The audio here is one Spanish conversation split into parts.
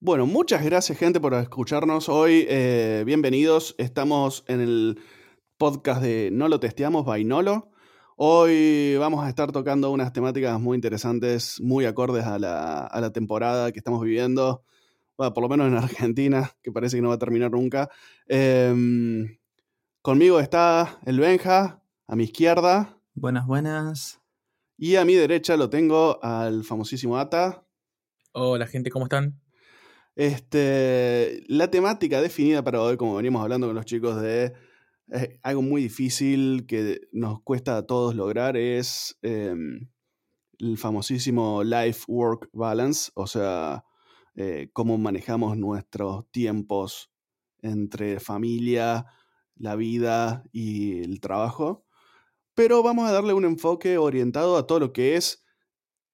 Bueno, muchas gracias gente por escucharnos hoy. Eh, bienvenidos. Estamos en el podcast de No lo testeamos, Vainolo. Hoy vamos a estar tocando unas temáticas muy interesantes, muy acordes a la, temporada que estamos viviendo. Bueno, por lo menos en Argentina, que parece que no va a terminar nunca. Em, conmigo está el Benja, a mi izquierda. Buenas, buenas. Y a mi derecha lo tengo al famosísimo Ata. Hola gente, ¿cómo están? Este, la temática definida para hoy, como veníamos hablando con los chicos de algo muy difícil que nos cuesta a todos lograr, es em, el famosísimo life-work balance, o sea, eh, cómo manejamos nuestros tiempos entre familia, la vida y el trabajo. Pero vamos a darle un enfoque orientado a todo lo que es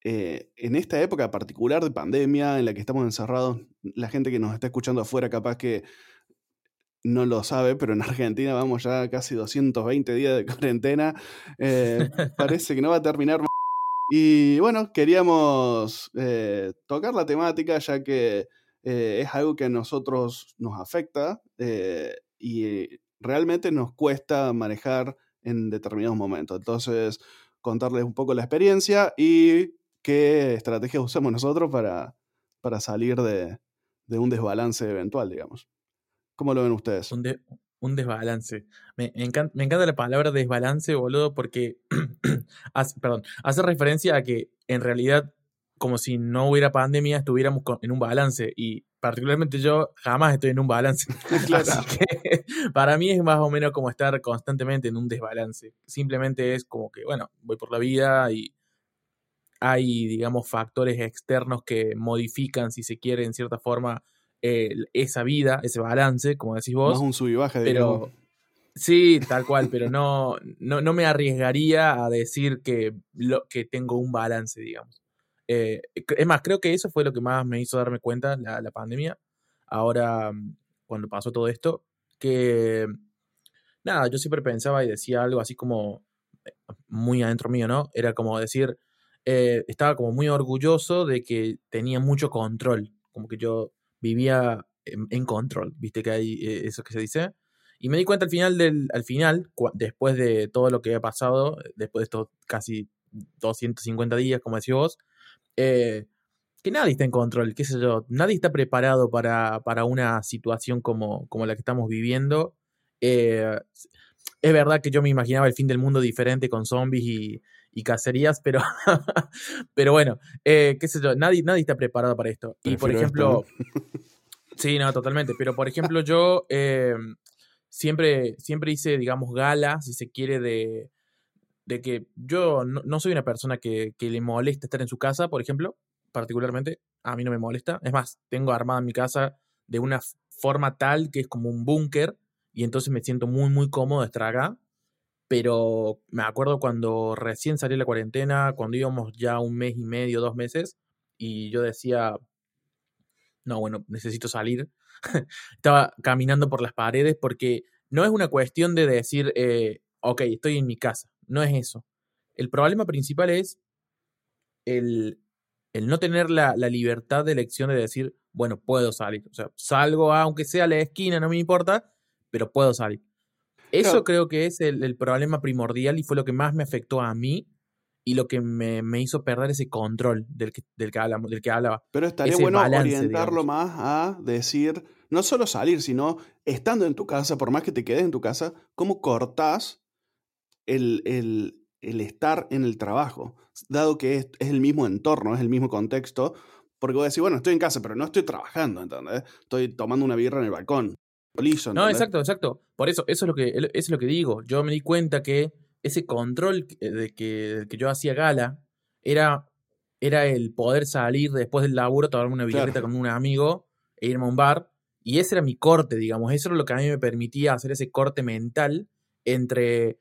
eh, en esta época particular de pandemia en la que estamos encerrados, la gente que nos está escuchando afuera capaz que no lo sabe, pero en Argentina vamos ya casi 220 días de cuarentena. Eh, parece que no va a terminar. Y bueno, queríamos eh, tocar la temática ya que es algo que a nosotros nos afecta y realmente nos cuesta manejar en determinados momentos. Entonces, contarles un poco la experiencia y qué estrategias usamos nosotros para, para salir de, un desbalance eventual, digamos. ¿Cómo lo ven ustedes? Un, desbalance. Me, encanta, la palabra desbalance, boludo, porque hace, perdón, hace referencia a que en realidad, como si no hubiera pandemia, estuviéramos en un balance. Y particularmente yo jamás estoy en un balance. Así que para mí es más o menos como estar constantemente en un desbalance. Simplemente es como que, bueno, voy por la vida y hay, digamos, factores externos que modifican, si se quiere, en cierta forma, esa vida, ese balance, como decís vos. Más un sub y baja, pero Sí, tal cual, pero no, no, me arriesgaría a decir que, lo, que tengo un balance, digamos. Eh, es más, creo que eso fue lo que más me hizo darme cuenta, la, la pandemia, ahora cuando pasó todo esto, que nada, yo siempre pensaba y decía algo así como eh, muy adentro mío, ¿no? Era como decir, eh, estaba como muy orgulloso de que tenía mucho control, como que yo vivía en, control, viste que hay eh, eso que se dice. Y me di cuenta al final, del, al final después de todo lo que ha pasado, después de estos casi 250 días, como decís vos, eh, que nadie está en control, qué sé yo, nadie está preparado para, para una situación como, como la que estamos viviendo. es verdad que yo me imaginaba el fin del mundo diferente con zombies y, y cacerías, pero, pero bueno, eh, qué sé yo, nadie, nadie está preparado para esto. Y por ejemplo, sí, no, totalmente, pero por ejemplo yo eh, siempre, siempre hice, digamos, gala, si se quiere, de, de que yo no, soy una persona que, que, le molesta estar en su casa, por ejemplo, particularmente, a mí no me molesta. Es más, tengo armada mi casa de una forma tal que es como un búnker y entonces me siento muy, muy cómodo de estar acá pero me acuerdo cuando recién salí la cuarentena, cuando íbamos ya un mes y medio, dos meses, y yo decía, no, bueno, necesito salir. Estaba caminando por las paredes porque no es una cuestión de decir, eh, ok, estoy en mi casa, no es eso. El problema principal es el, el no tener la, la, libertad de elección de decir, bueno, puedo salir. O sea, salgo aunque sea a la esquina, no me importa, pero puedo salir. Eso creo que es el, problema primordial y fue lo que más me afectó a mí y lo que me, hizo perder ese control del que, del que, hablamos, del que hablaba. Pero estaría bueno orientarlo más a decir, no solo salir, sino estando en tu casa, por más que te quedes en tu casa, cómo cortás el, estar en el trabajo, dado que es, el mismo entorno, es el mismo contexto, porque voy a decir, bueno, estoy en casa, pero no estoy trabajando, ¿entendés? Estoy tomando una birra en el balcón. No, exacto, exacto. Por eso, eso es lo que, eso es lo que digo. Yo me di cuenta que ese control de que, que yo hacía gala era, era el poder salir después del laburo, tomarme una bicicleta con un amigo e irme a un bar. Y ese era mi corte, digamos. Eso era lo que a mí me permitía hacer ese corte mental entre,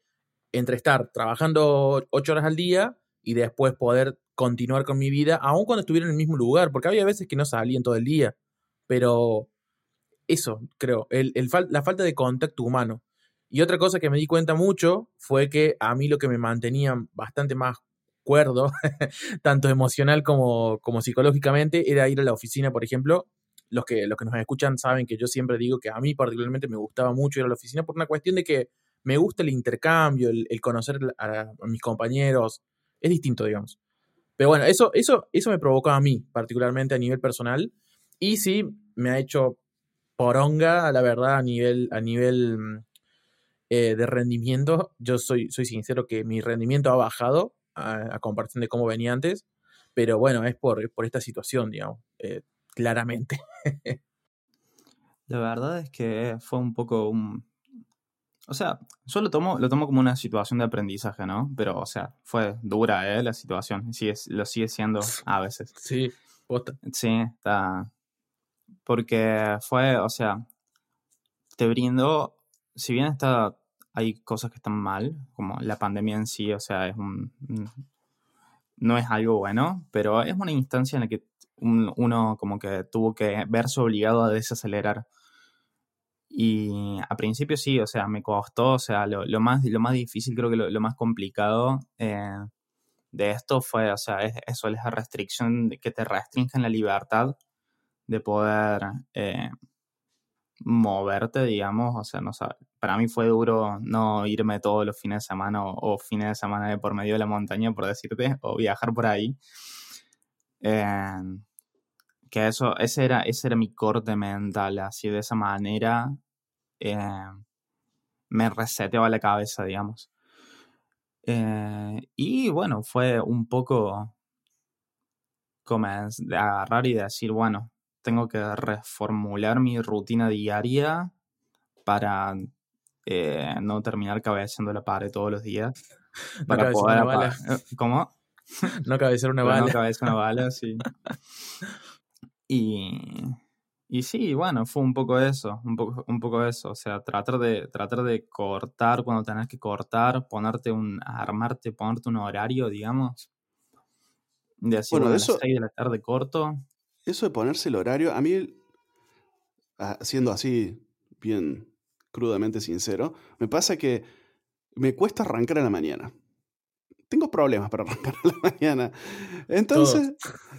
entre estar trabajando ocho horas al día y después poder continuar con mi vida, aun cuando estuviera en el mismo lugar, porque había veces que no salían todo el día. Pero eso, creo, el, la falta de contacto humano. Y otra cosa que me di cuenta mucho fue que a mí lo que me mantenía bastante más cuerdo, tanto emocional como, como psicológicamente, era ir a la oficina, por ejemplo, los que, los que nos escuchan saben que yo siempre digo que a mí particularmente me gustaba mucho ir a la oficina por una cuestión de que me gusta el intercambio, el, conocer a, mis compañeros. Es distinto, digamos. Pero bueno, eso, eso, eso me provocó a mí, particularmente a nivel personal. Y sí, me ha hecho poronga, la verdad, a nivel, a nivel mm, eh, de rendimiento. Yo soy, soy sincero que mi rendimiento ha bajado a, comparación de cómo venía antes. Pero bueno, es por, por esta situación, digamos, eh, claramente. la verdad es que fue un poco un, o sea, yo lo tomo, lo tomo como una situación de aprendizaje, ¿no? Pero, o sea, fue dura, ¿eh? La situación. Sigue, lo sigue siendo a veces. Sí, posta. Sí, está. Porque fue, o sea, te brindó, si bien está, hay cosas que están mal, como la pandemia en sí, o sea, es un. No es algo bueno, pero es una instancia en la que uno como que tuvo que verse obligado a desacelerar y a principio sí, o sea, me costó, o sea, lo, lo más, lo más difícil, creo que lo, más complicado eh, de esto fue, o sea, es, eso, es la restricción que te restringen la libertad de poder eh, moverte, digamos, o sea, no para mí fue duro no irme todos los fines de semana o, fines de semana de por medio de la montaña, por decirte, o viajar por ahí. Eh, que eso, ese era, ese era mi corte mental, así de esa manera eh, me reseteaba la cabeza, digamos. Eh, y bueno, fue un poco como de agarrar y decir, bueno, tengo que reformular mi rutina diaria para eh, no terminar cabeceando la pared todos los días. Para poder... Una bala. ¿Cómo? No cabecear una bala. No cabecear una bala, sí. Y, y sí, bueno, fue un poco eso, un poco, un poco eso, o sea, tratar de, tratar de cortar cuando tenés que cortar, ponerte un, armarte, ponerte un horario, digamos, de así bueno, eso, de la tarde corto. Eso de ponerse el horario, a mí, ah, siendo así bien crudamente sincero, me pasa que me cuesta arrancar a la mañana tengo problemas para arrancar a la mañana. Entonces,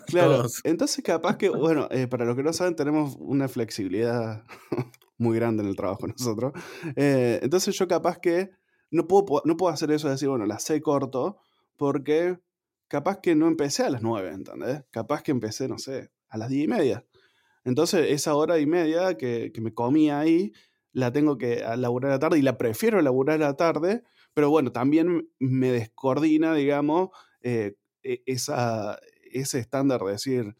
claro, entonces capaz que, bueno, eh, para los que no saben, tenemos una flexibilidad muy grande en el trabajo nosotros. Eh, entonces yo capaz que no puedo, no puedo hacer eso de decir, bueno, las sé corto, porque capaz que no empecé a las nueve, ¿entendés? Capaz que empecé, no sé, a las diez y media. Entonces esa hora y media que, que me comía ahí, la tengo que laburar a la tarde y la prefiero laburar a la tarde pero bueno, también me descoordina, digamos, eh, e, esa, ese estándar de decir,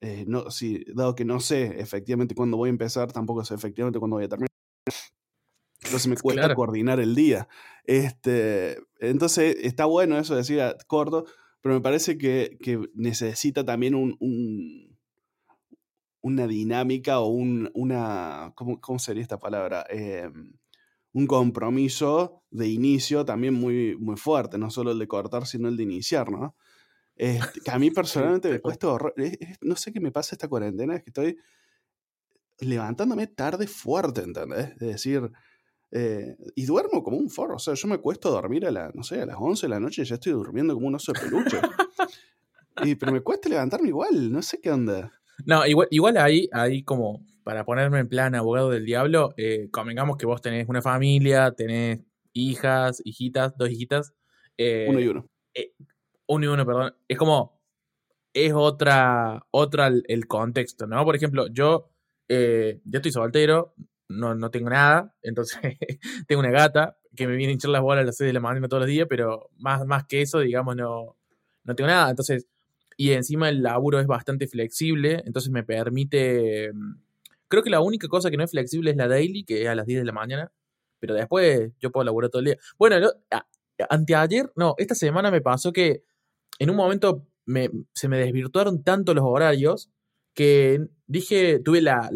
eh, no, si, dado que no sé efectivamente cuándo voy a empezar, tampoco sé efectivamente cuándo voy a terminar. Entonces me cuesta coordinar el día. Este, entonces está bueno eso de decir corto, pero me parece que, necesita también un, una dinámica o un, una, ¿cómo, ¿cómo, sería esta palabra? Em, un compromiso de inicio también muy, muy fuerte, no solo el de cortar, sino el de iniciar, ¿no? Este, que a mí personalmente me cuesta horror. no sé qué me pasa esta cuarentena, es que estoy levantándome tarde fuerte, ¿entendés? Es decir, eh, y duermo como un forro. O sea, yo me cuesto dormir a, la, no sé, a las 11 de la noche y ya estoy durmiendo como un oso de peluche. y, pero me cuesta levantarme igual, no sé qué onda. No, igual, igual ahí, ahí como para ponerme en plan abogado del diablo, eh, convengamos que vos tenés una familia, tenés hijas, hijitas, dos hijitas. Eh, uno y uno. Eh, uno y uno, perdón. Es como, es otra, otra el, contexto, ¿no? Por ejemplo, yo, eh, yo estoy soltero, no, no tengo nada, entonces tengo una gata que me viene a hinchar las bolas a las 6 de la mañana todos los días, pero más, más que eso, digamos, no, no tengo nada. Entonces, y encima el laburo es bastante flexible, entonces me permite mm, Creo que la única cosa que no es flexible es la daily, que es a las 10 de la mañana. Pero después yo puedo laburar todo el día. Bueno, anteayer, no, esta semana me pasó que en un momento se me desvirtuaron tanto los horarios que dije, tuve la,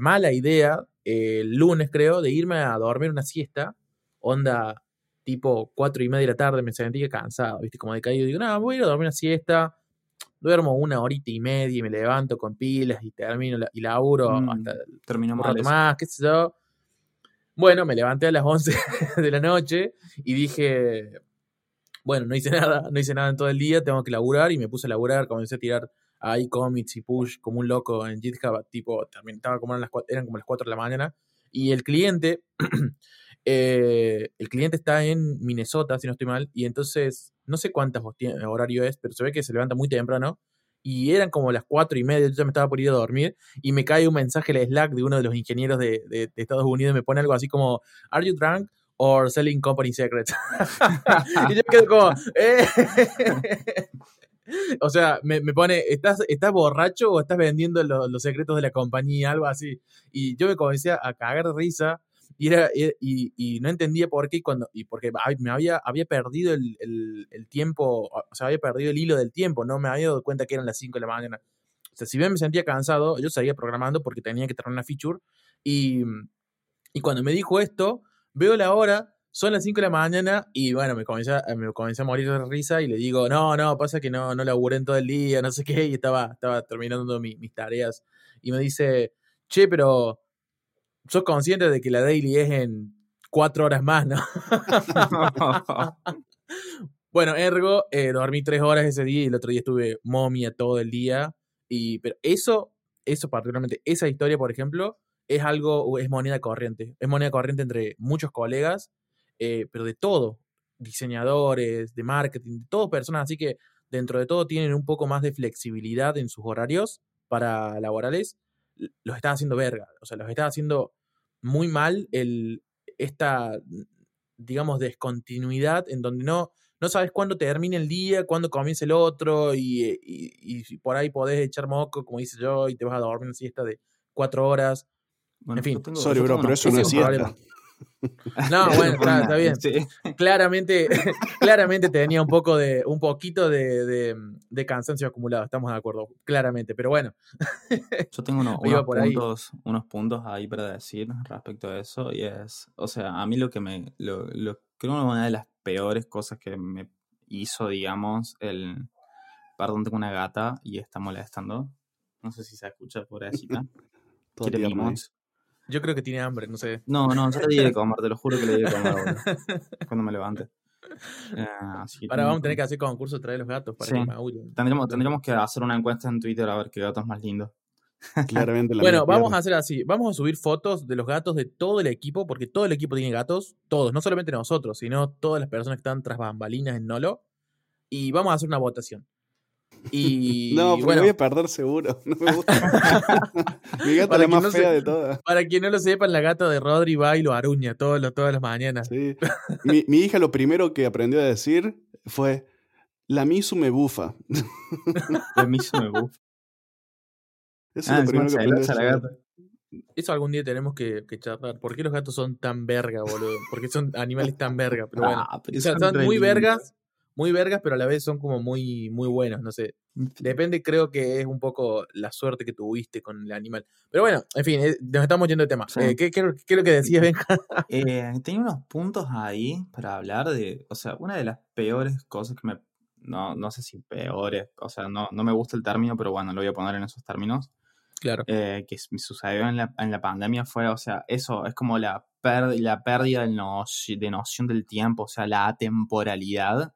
mala idea el lunes creo de irme a dormir una siesta, onda tipo cuatro y media de la tarde, me sentía cansado, viste, como decaído, digo, no, voy a ir a dormir una siesta, duermo una horita y media y me levanto con pilas y termino y laburo mm, hasta termino un rato más, qué sé yo. Bueno, me levanté a las 11 de la noche y dije, bueno, no hice nada, no hice nada en todo el día, tengo que laburar y me puse a laburar, comencé a tirar ahí commits y push como un loco en GitHub, tipo, también estaba como eran, las, eran como las 4 de la mañana, y el cliente, eh, el cliente está en Minnesota, si no estoy mal, y entonces, no sé cuántas horario es, pero se ve que se levanta muy temprano, y eran como las 4 y media, yo ya me estaba por ir a dormir, y me cae un mensaje en Slack de uno de los ingenieros de, Estados Unidos, me pone algo así como, ¿Are you drunk? or selling company secrets. y yo quedo como, "Eh". O sea, me, me pone, ¿estás, ¿estás borracho o estás vendiendo lo- los secretos de la compañía? Algo así. Y yo me comencé a cagar risa y, era, y, y- y no entendía por qué cuando, y porque me había, había perdido el, el- el tiempo, o sea, había perdido el hilo del tiempo, no me había dado cuenta que eran las 5 de la mañana. O sea, si bien me sentía cansado, yo seguía programando porque tenía que tener una feature y, y cuando me dijo esto, veo la hora, son las 5 de la mañana y bueno, me comencé, me comencé a morir de risa y le digo, no, no, pasa que no, no laburé en todo el día, no sé qué, y estaba, estaba terminando mi- mis tareas. Y me dice, che, pero sos consciente de que la daily es en cuatro horas más, ¿no? bueno, ergo, eh, dormí tres horas ese día y el otro día estuve momia todo el día. Y, pero eso, eso particularmente, esa historia, por ejemplo, es algo, es moneda corriente. Es moneda corriente entre muchos colegas, eh, pero de todo. Diseñadores, de marketing, de todo personas. Así que dentro de todo tienen un poco más de flexibilidad en sus horarios para laborales. Los están haciendo verga. O sea, los están haciendo muy mal el, esta, digamos, descontinuidad en donde no, no sabes cuándo termina el día, cuándo comienza el otro, y, y- y por ahí podés echar moco, como dice yo, y te vas a dormir una siesta de cuatro horas. Bueno, En fin, Sorry, bro, pero eso no es siesta. No, bueno, está, está bien. Sí. Claramente, claramente tenía un poco de, un poquito de, de- de cansancio acumulado, estamos de acuerdo, claramente. Pero bueno, Yo tengo uno- unos, por ahí. puntos, unos puntos ahí para decir respecto a eso. Y es, o sea, a mí lo que me, lo, lo- creo que una de las peores cosas que me hizo, digamos, el, perdón, tengo una gata y está molestando. No sé si se escucha, pobrecita. Todo Quiere tierno ahí. mimos. Yo creo que tiene hambre, no sé. No, no, yo le di de comer, te lo juro que le di de comer boludo, cuando me levante. Eh, así Ahora vamos a tener que hacer concurso de traer los gatos para Sí. que maullen. Tendríamos, tendríamos que hacer una encuesta en Twitter a ver qué gato es más lindo. Claramente la Bueno, vamos a hacer así. Vamos a subir fotos de los gatos de todo el equipo, porque todo el equipo tiene gatos. Todos, no solamente nosotros, sino todas las personas que están tras bambalinas en Nolo. Y vamos a hacer una votación. Y No, porque bueno, voy a perder seguro. No me gusta. Mi gata Para es la que más no se- fea de todas. para quien no lo sepan, la gata de Rodri va y lo aruña todos los- todas las mañanas. Sí. Mi, mi hija lo primero que aprendió a decir fue, la misu me bufa. Mí se me gusta. Eso Ah, es lo primero que aprendió a la gata. Eso algún día tenemos que, que charlar. ¿Por qué los gatos son tan verga, boludo? ¿Por qué son animales tan verga? Pero bueno. Ah, pero O sea, son son muy lindos. vergas, muy vergas, pero a la vez son como muy, muy buenos, no sé. Depende, creo que es un poco la suerte que tuviste con el animal. Pero bueno, en fin, eh, nos estamos yendo de tema. Sí. Eh, ¿qué, qué, qué es lo que decías, Benja? Eh, tenía unos puntos ahí para hablar de, o sea, una de las peores cosas que me, no, no sé si peores, o sea, no, no me gusta el término, pero bueno, lo voy a poner en esos términos, Claro. eh, que sucedió en la, en la pandemia fue, o sea, eso es como la, per- la pérdida de, noci- de noción del tiempo, o sea, la atemporalidad.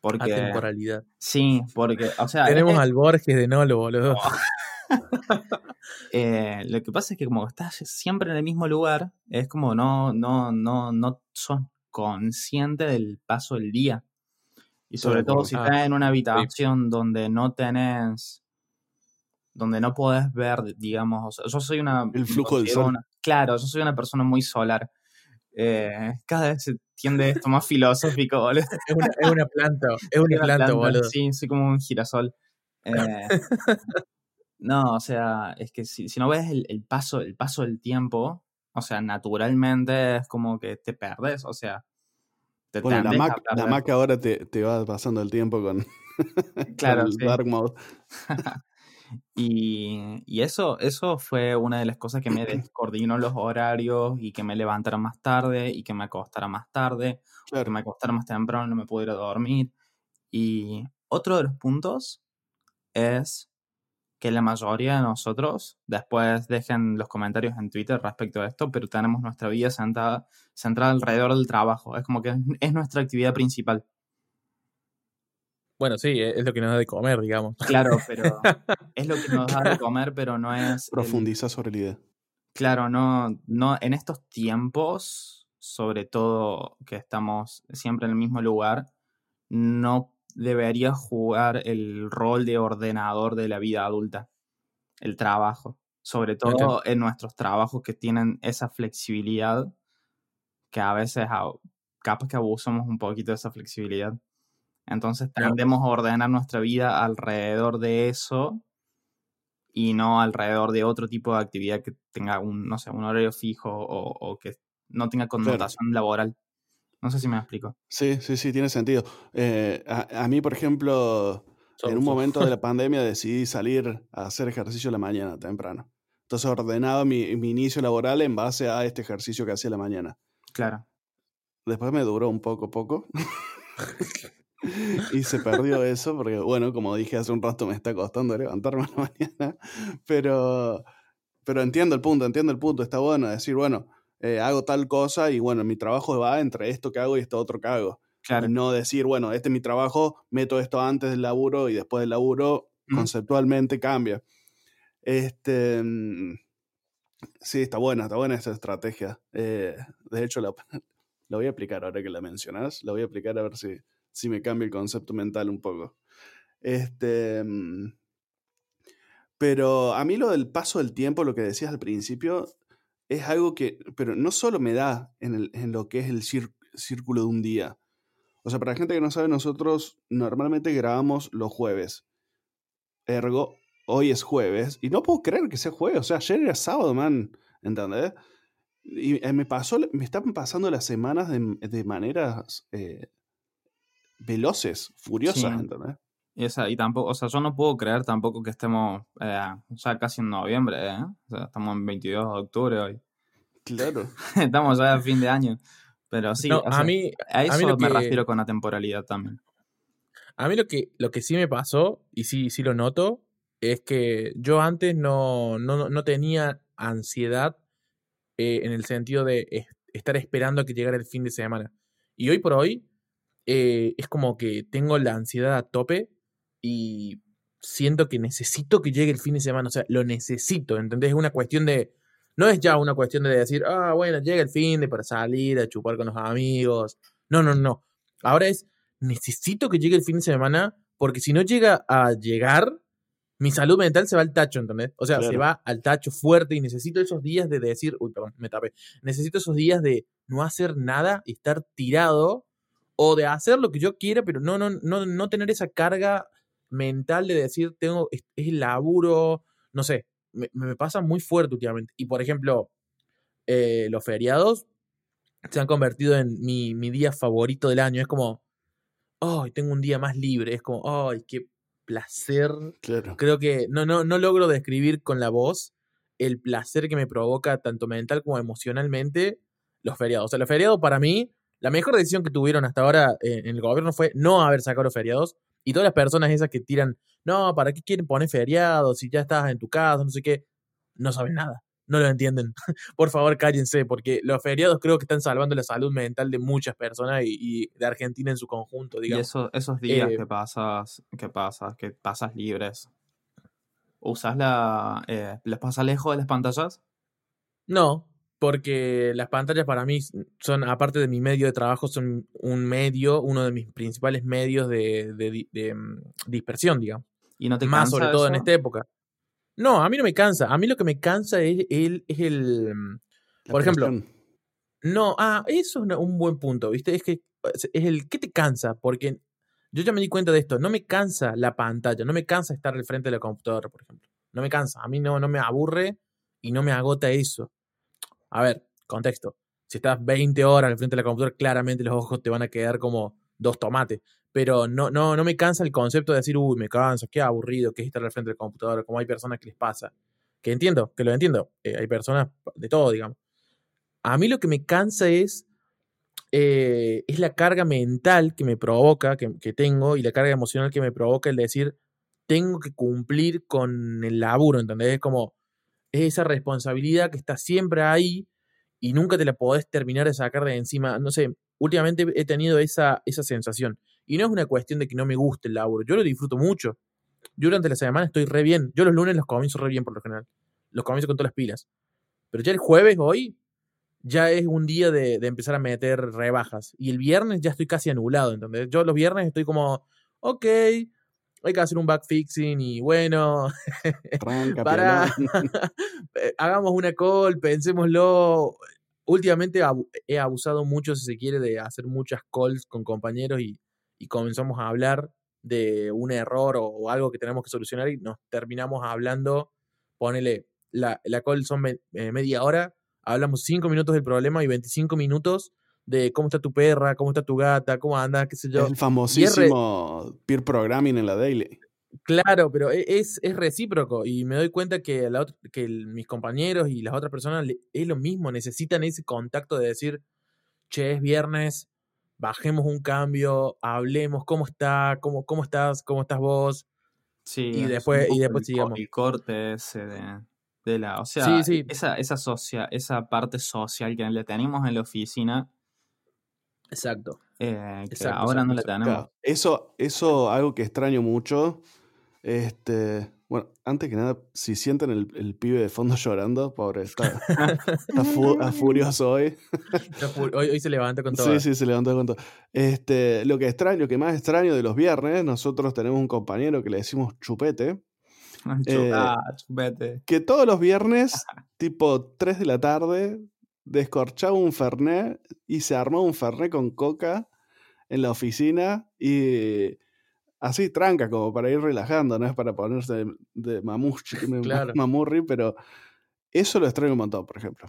Porque, Atemporalidad. sí, porque, o sea, Tenemos es- al Borges de Nolo, boludo. Eh, lo que pasa es que como estás siempre en el mismo lugar, es como no, no, no, no sos consciente del paso del día. Y sobre Todo si acuerdo. estás en una habitación donde no tenés, donde no podés ver, digamos, o sea, yo soy una... El flujo del sol. una- claro, yo soy una persona muy solar. Eh, cada vez se tiende esto más filosófico, boludo. Es una, es una planta, es una, Una planta, planta, boludo. Sí, soy como un girasol. Eh, no, o sea, es que si, si no ves el, el paso, el paso del tiempo, o sea, naturalmente es como que te perdes, o sea, te Bueno, la Mac, la. Mac ahora te, te va pasando el tiempo con, Claro, con el sí. Dark Mode. Y, y eso, eso fue una de las cosas que me descoordinó los horarios y que me levantara más tarde y que me acostara más tarde, que me acostara más temprano, no me pudiera dormir. Y otro de los puntos es que la mayoría de nosotros, después dejen los comentarios en Twitter respecto a esto, pero tenemos nuestra vida sentada, centrada alrededor del trabajo. Es como que es nuestra actividad principal. Bueno, sí, es lo que nos da de comer, digamos. Claro, pero es lo que nos da de comer, pero no es... el- Profundiza sobre la idea. Claro, no, no, en estos tiempos, sobre todo que estamos siempre en el mismo lugar, no debería jugar el rol de ordenador de la vida adulta, el trabajo, sobre todo en nuestros trabajos que tienen esa flexibilidad, que a veces a- capaz que abusamos un poquito de esa flexibilidad. Entonces Claro. tendemos a ordenar nuestra vida alrededor de eso y no alrededor de otro tipo de actividad que tenga un, no sé, un horario fijo o, o que no tenga connotación laboral. No sé si me explico. Sí, sí, sí, tiene sentido. Eh, a, a mí, por ejemplo, So- en un so- momento de la pandemia decidí salir a hacer ejercicio la mañana temprano. Entonces ordenaba mi, mi inicio laboral en base a este ejercicio que hacía a la mañana. Claro. Después me duró un poco, poco. y se perdió eso porque, bueno, como dije hace un rato, me está costando levantarme a la mañana. Pero, pero entiendo el punto, entiendo el punto. Está bueno decir, bueno, eh, hago tal cosa y, bueno, mi trabajo va entre esto que hago y esto otro que hago. Claro. No decir, bueno, este es mi trabajo, meto esto antes del laburo y después del laburo conceptualmente cambia. Este, mm, sí, está buena, está buena esa estrategia. Eh, de hecho, la, la voy a aplicar ahora que la mencionas. La voy a aplicar a ver si, si me cambia el concepto mental un poco. Este, mm, pero a mí lo del paso del tiempo, lo que decías al principio, es algo que, pero no solo me da en, el- en lo que es el círculo de un día. O sea, para la gente que no sabe, nosotros normalmente grabamos los jueves. Ergo, hoy es jueves. Y no puedo creer que sea jueves. O sea, ayer era sábado, man. ¿Entendés? Y eh, me pasó, me están pasando las semanas de, de maneras eh, veloces, furiosas, Sí. ¿entendés? Y, esa, y tampoco, o sea, yo no puedo creer tampoco que estemos eh, ya casi en noviembre, ¿eh? O sea, estamos en 22 de octubre hoy. Claro. estamos ya a fin de año. Pero sí, No, o sea, a mí, a eso mí lo me que- refiero con la temporalidad también. A mí lo que, lo que sí me pasó, y sí, sí lo noto, es que yo antes no, no, no tenía ansiedad eh, en el sentido de es- estar esperando a que llegara el fin de semana. Y hoy por hoy eh, es como que tengo la ansiedad a tope y siento que necesito que llegue el fin de semana. O sea, lo necesito, ¿entendés? Es una cuestión de... No es ya una cuestión de decir, ah, bueno, llega el fin de para salir a chupar con los amigos. No, no, no. Ahora es, necesito que llegue el fin de semana porque si no llega a llegar, mi salud mental se va al tacho, ¿entendés? O sea, se va al tacho fuerte y necesito esos días de decir, uy, perdón, me tapé. Necesito esos días de no hacer nada y estar tirado o de hacer lo que yo quiera, pero no, no, no, no tener esa carga mental de decir, tengo, es, es el laburo, no sé, me, me pasa muy fuerte últimamente. Y por ejemplo, eh, los feriados se han convertido en mi, mi día favorito del año. Es como, ay, tengo un día más libre. Es como, ay, qué placer. Claro. Creo que no, no, no logro describir con la voz el placer que me provoca tanto mental como emocionalmente los feriados. O sea, los feriados para mí, la mejor decisión que tuvieron hasta ahora eh, en el gobierno fue no haber sacado los feriados. Y todas las personas esas que tiran, no, ¿para qué quieren poner feriados si ya estás en tu casa, no sé qué? No saben nada, no lo entienden. Por favor, cállense, porque los feriados creo que están salvando la salud mental de muchas personas y, y de Argentina en su conjunto, Y digamos. eso, esos días Eh, que pasas, que pasas, que pasas libres, ¿usas la, eh, las pasas lejos de las pantallas? No, porque las pantallas para mí son, aparte de mi medio de trabajo, son un medio, uno de mis principales medios de, de di- de, mm, dispersión, digamos. Y no te Más cansa sobre todo en esta época. No, a mí no me cansa. A mí lo que me cansa es el, es el mm, La Por ejemplo. No, ah, eso es un buen punto, ¿viste? Es que es es el ¿qué te cansa? Porque yo ya me di cuenta de esto, no me cansa la pantalla, no me cansa estar al frente de la computadora, por ejemplo. No me cansa, a mí no, no me aburre y no me agota eso. A ver, contexto. Si estás 20 horas al frente de la computadora, claramente los ojos te van a quedar como dos tomates. Pero no, no, no me cansa el concepto de decir, uy, me canso, qué aburrido que es estar al frente de la computadora, como hay personas que les pasa. Que entiendo, que lo entiendo. Eh, hay personas de todo, digamos. A mí lo que me cansa es, eh, es la carga mental que me provoca, que, que tengo, y la carga emocional que me provoca el decir, tengo que cumplir con el laburo, ¿entendés? Es como, es esa responsabilidad que está siempre ahí y nunca te la podés terminar de sacar de encima. No sé, últimamente he tenido esa, esa sensación. Y no es una cuestión de que no me guste el laburo, yo lo disfruto mucho. Yo durante la semana estoy re bien. Yo los lunes los comienzo re bien por lo general. Los comienzo con todas las pilas. Pero ya el jueves, hoy, ya es un día de, empezar a meter rebajas. Y el viernes ya estoy casi anulado, ¿entendés? Yo los viernes estoy como, ok, hay que hacer un backfixing y bueno, para, eh, hagamos una call, pensémoslo. Últimamente he abusado mucho, si se quiere, de hacer muchas calls con compañeros y, comenzamos a hablar de un error o, algo que tenemos que solucionar y nos terminamos hablando, ponele, la, la call son eh, media hora, hablamos cinco minutos del problema y 25 minutos de cómo está tu perra, cómo está tu gata, cómo anda, qué sé yo. El famosísimo peer programming en la daily. Claro, pero e, es, es recíproco y me doy cuenta que, la que mis compañeros y las otras personas es lo mismo, necesitan ese contacto de decir, che, es viernes, bajemos un cambio, hablemos, ¿cómo está? ¿Cómo, cómo estás? ¿Cómo estás vos? Sí, y después, y después sigamos. El corte ese de, la, o sea, Esa, esa, socia, esa parte social que le tenemos en la oficina Exacto. Eh, ahora no la tenemos. Eso, eso, algo que extraño mucho. Este, bueno, antes que nada, si sienten el, pibe de fondo llorando, pobre, está, está, furioso hoy. hoy. se levanta con todo. Sí, sí, se levanta con todo. Este, lo que extraño, que más extraño de los viernes, nosotros tenemos un compañero que le decimos chupete. Eh, ah, chupete. Que todos los viernes, tipo 3 de la tarde, descorchaba un Fernet y se armó un Fernet con coca en la oficina y así tranca, como para ir relajando, no es para ponerse de, de mamurri, pero eso lo extraño un montón, por ejemplo.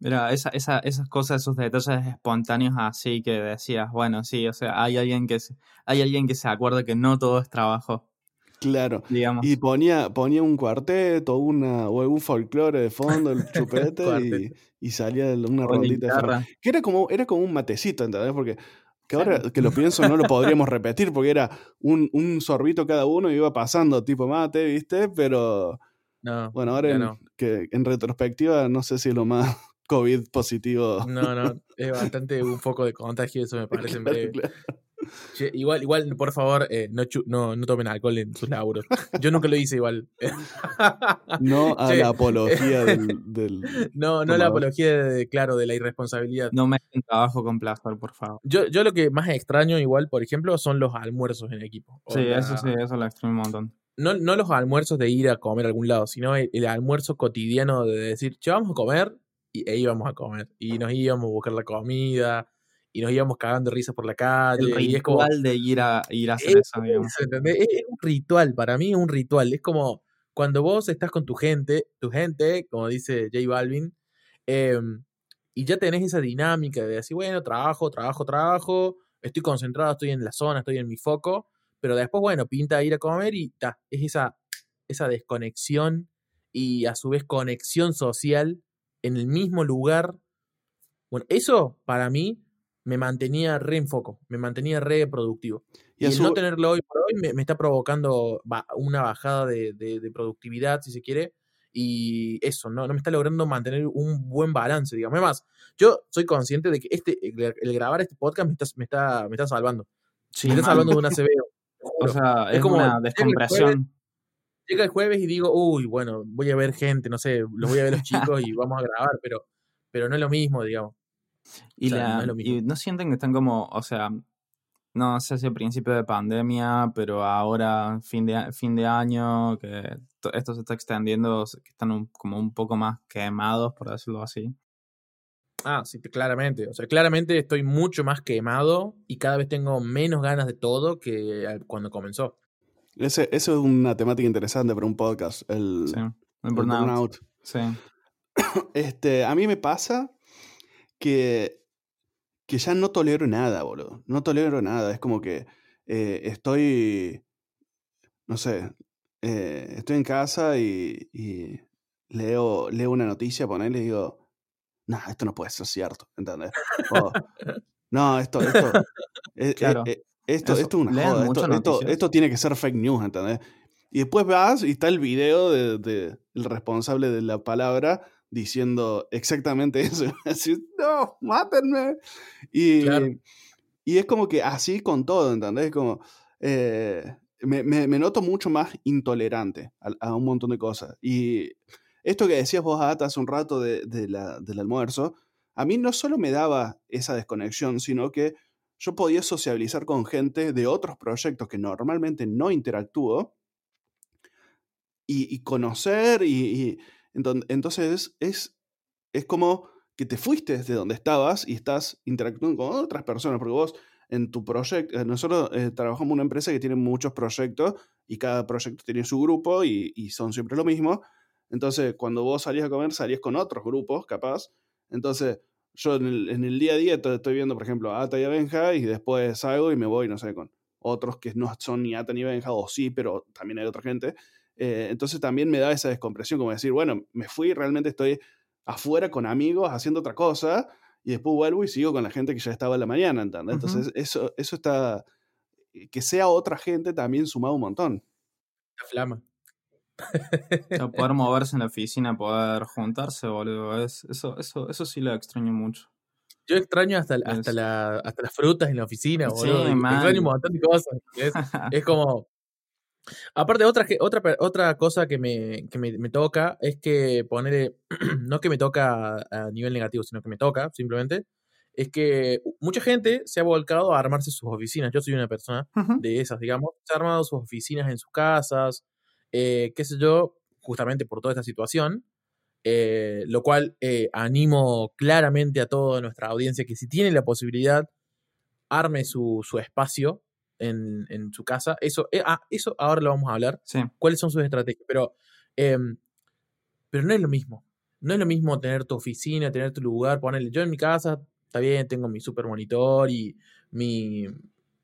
Mira, esa, esa, esas cosas, esos detalles espontáneos así que decías, bueno, sí, o sea, hay alguien que se, hay alguien que se acuerda que no todo es trabajo. Claro. Y ponía, ponía un cuarteto una, o algún folclore de fondo, el chupete, y, salía una rondita de Que era como, era como un matecito, ¿entendés? Porque que ahora que lo pienso no lo podríamos repetir porque era un, un, sorbito cada uno y iba pasando tipo mate, ¿viste? Pero no, bueno, ahora que en retrospectiva no sé si es lo más COVID positivo. No, no, es bastante un foco de contagio, eso me parece en breve igual, igual, por favor, eh, no, no, no, tomen alcohol en sus laburos. Yo nunca lo hice igual. no a la apología del, No, no a la apología, de, claro, de la irresponsabilidad. No me trabajo con plaster, por favor. Yo, yo lo que más extraño, igual, por ejemplo, son los almuerzos en equipo. sí, eso sí, eso lo extraño un montón. No, no los almuerzos de ir a comer a algún lado, sino el, almuerzo cotidiano de decir, che, vamos a comer, y ahí íbamos a comer. Y nos íbamos a buscar la comida, y nos íbamos cagando risa por la calle. El ritual y es como, de ir a, ir a hacer eso, digamos. Es, un ritual, para mí es un ritual. Es como cuando vos estás con tu gente, tu gente, como dice J Balvin, em, y ya tenés esa dinámica de decir, bueno, trabajo, trabajo, trabajo, estoy concentrado, estoy en la zona, estoy en mi foco, pero después, bueno, pinta ir a comer y ta, es esa, esa desconexión y a su vez conexión social en el mismo lugar. Bueno, eso para mí me mantenía re en foco, me mantenía re productivo. Y, el no tenerlo hoy por hoy me, está provocando una bajada de, productividad, si se quiere, y eso, ¿no? no me está logrando mantener un buen balance, digamos. Además, yo soy consciente de que este, el, grabar este podcast me está, me está, me está salvando. me está salvando de una CB. O sea, es, como una descompresión. Llega el, jueves, y digo, uy, bueno, voy a ver gente, no sé, los voy a ver los chicos y vamos a grabar, pero, pero no es lo mismo, digamos. Y, no sienten que están como, o sea, no sé si a principio de pandemia, pero ahora fin de, fin de año, que esto se está extendiendo, que están como un poco más quemados, por decirlo así. Ah, sí, claramente. O sea, claramente estoy mucho más quemado y cada vez tengo menos ganas de todo que cuando comenzó. Ese, eso es una temática interesante para un podcast, el, burnout. Sí. Este, a mí me pasa que, que ya no tolero nada, boludo. No tolero nada. Es como que eh, estoy, no sé, eh, estoy en casa y, leo, leo una noticia, ponele y digo, no, esto no puede ser cierto, ¿entendés? no, esto, esto, eh, esto, esto, es una joda, esto, esto, tiene que ser fake news, ¿entendés? Y después vas y está el video del de, el responsable de la palabra diciendo exactamente eso. Así, no, mátenme. Y, Y es como que así con todo, ¿entendés? Como, eh, me, me, me, noto mucho más intolerante a, a, un montón de cosas. Y esto que decías vos, Ata, hace un rato de, de la, del almuerzo, a mí no solo me daba esa desconexión, sino que yo podía sociabilizar con gente de otros proyectos que normalmente no interactúo y, y conocer y, y entonces es, es como que te fuiste de donde estabas y estás interactuando con otras personas, porque vos en tu proyecto, eh, nosotros eh, trabajamos en una empresa que tiene muchos proyectos y cada proyecto tiene su grupo y, son siempre lo mismo. Entonces, cuando vos salís a comer, salís con otros grupos, capaz. Entonces, yo en el, en el día a día estoy viendo, por ejemplo, a Ata y a Benja y después salgo y me voy, no sé, con otros que no son ni Ata ni Benja, o sí, pero también hay otra gente. Eh, entonces también me da esa descompresión, como decir, bueno, me fui, realmente estoy afuera con amigos haciendo otra cosa y después vuelvo y sigo con la gente que ya estaba en la mañana, ¿entendés? Entonces, uh -huh. eso, eso está, que sea otra gente también sumado un montón. La flama. O poder moverse en la oficina, poder juntarse, boludo. Es, eso, eso, eso sí lo extraño mucho. Yo extraño hasta, hasta, la, hasta las frutas en la oficina, boludo. Sí, extraño un montón de cosas. Es, es como, Aparte, otra, otra, otra cosa que, me, que me, me, toca es que poner, no que me toca a nivel negativo, sino que me toca simplemente, es que mucha gente se ha volcado a armarse sus oficinas. Yo soy una persona uh -huh. de esas, digamos. Se ha armado sus oficinas en sus casas, eh, qué sé yo, justamente por toda esta situación. Eh, lo cual eh, animo claramente a toda nuestra audiencia que si tiene la posibilidad, arme su, su espacio en, en, su casa. Eso, eh, ah, eso ahora lo vamos a hablar. Sí. ¿Cuáles son sus estrategias? Pero, eh, pero no es lo mismo. No es lo mismo tener tu oficina, tener tu lugar, ponerle. Yo en mi casa, está bien, tengo mi super monitor y mi,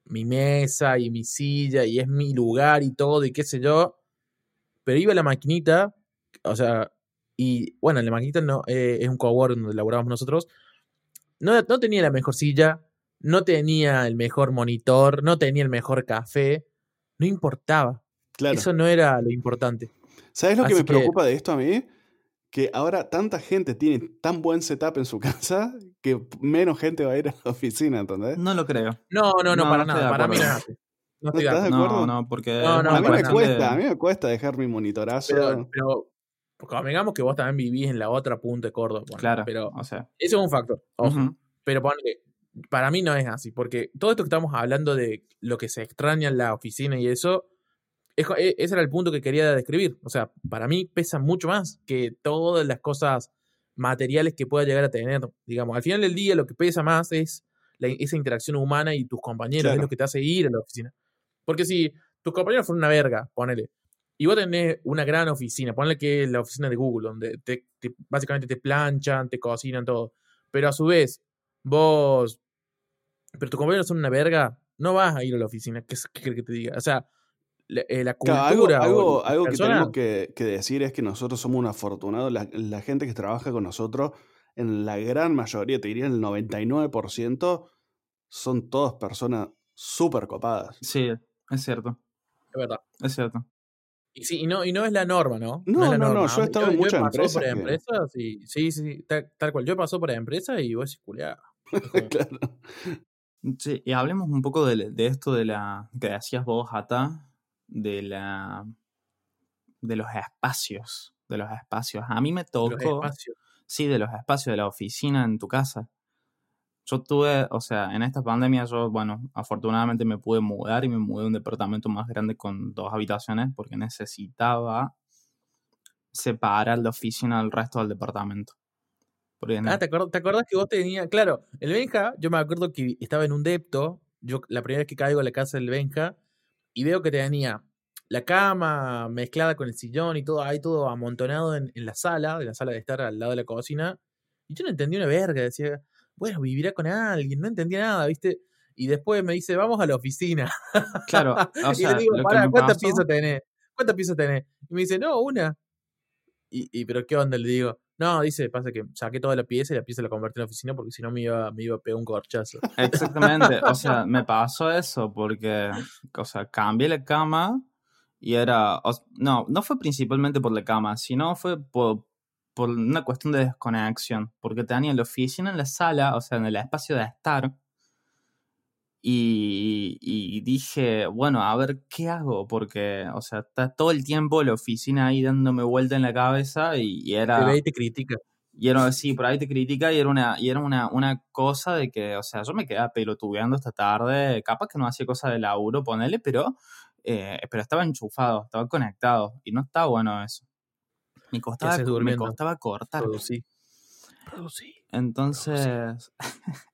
mi mesa y mi silla y es mi lugar y todo y qué sé yo. Pero iba a la maquinita, o sea, y bueno, la maquinita no, eh, es un cowork donde laboramos nosotros. No, no tenía la mejor silla, no tenía el mejor monitor, no tenía el mejor café, no importaba. Claro. Eso no era lo importante. ¿Sabes lo Así que me preocupa de esto a mí? Que ahora tanta gente tiene tan buen setup en su casa que menos gente va a ir a la oficina, ¿entendés? No lo creo. No, no, no, no para no nada. Para mí no ¿No, estás de acuerdo? No, no, porque. No, no, a mí me cuesta, de... a mí me cuesta dejar mi monitorazo. Pero, pero digamos que vos también vivís en la otra punta de Córdoba. Bueno, claro. Pero o sea. eso es un factor. Ojo. Uh -huh. Pero ponle, para mí no es así, porque todo esto que estamos hablando de lo que se extraña en la oficina y eso, ese era el punto que quería describir. O sea, para mí pesa mucho más que todas las cosas materiales que pueda llegar a tener. Digamos, al final del día lo que pesa más es la, esa interacción humana y tus compañeros, claro. es lo que te hace ir a la oficina. Porque si tus compañeros fueron una verga, ponele, y vos tenés una gran oficina, ponle que es la oficina de Google, donde te, te, básicamente te planchan, te cocinan todo, pero a su vez vos, pero tus compañeros son una verga, no vas a ir a la oficina, ¿qué, qué crees que te diga? O sea, la, eh, la cultura. Claro, algo, algo, algo que tenemos que, que, decir es que nosotros somos un afortunado, la, la, gente que trabaja con nosotros, en la gran mayoría, te diría el 99%, son todas personas súper copadas. Sí, es cierto. Es verdad. Es cierto. Y, sí, y, no, y no es la norma, ¿no? No, no, no, no, yo he estado yo, en muchas yo empresas. por que... empresas y, sí, sí, tal, tal, cual. Yo paso por empresas y vos decís, culiado. claro. Sí, y hablemos un poco de, de, esto de la que decías vos, Ata, de la de los espacios, de los espacios. A mí me tocó, sí, de los espacios de la oficina en tu casa. Yo tuve, o sea, en esta pandemia yo, bueno, afortunadamente me pude mudar y me mudé a un departamento más grande con dos habitaciones porque necesitaba separar la oficina del resto del departamento. Ah, ¿te, acuerdas, ¿te acuerdas que vos tenías? Claro, el Benja, yo me acuerdo que estaba en un depto, yo la primera vez que caigo a la casa del Benja, y veo que tenía la cama mezclada con el sillón y todo ahí todo amontonado en, en la sala, en la sala de estar al lado de la cocina, y yo no entendía una verga, decía, bueno, vivirá con alguien, no entendía nada, ¿viste? Y después me dice, vamos a la oficina. Claro, o sea, y le digo, para, ¿cuántas piezas tenés? ¿Cuántas piezas tenés? Y me dice, no, una. Y, y, pero qué onda, le digo, no, dice, pasa que saqué toda la pieza y la pieza la convertí en oficina porque si no me iba, me iba a pegar un corchazo. Exactamente, o sea, me pasó eso porque, o sea, cambié la cama y era, o, no, no fue principalmente por la cama, sino fue por, por una cuestión de desconexión, porque tenía la oficina en la sala, o sea, en el espacio de estar, Y, y dije, bueno, a ver qué hago, porque, o sea, está todo el tiempo la oficina ahí dándome vuelta en la cabeza y, y era... Ve y te critica. Y era, sí, por ahí te critica y era una, y era una, una cosa de que, o sea, yo me quedaba pelotudeando esta tarde, capaz que no hacía cosa de laburo, ponele, pero, eh, pero estaba enchufado, estaba conectado y no está bueno eso. Me costaba, me costaba cortar. Producí. Producí. Entonces,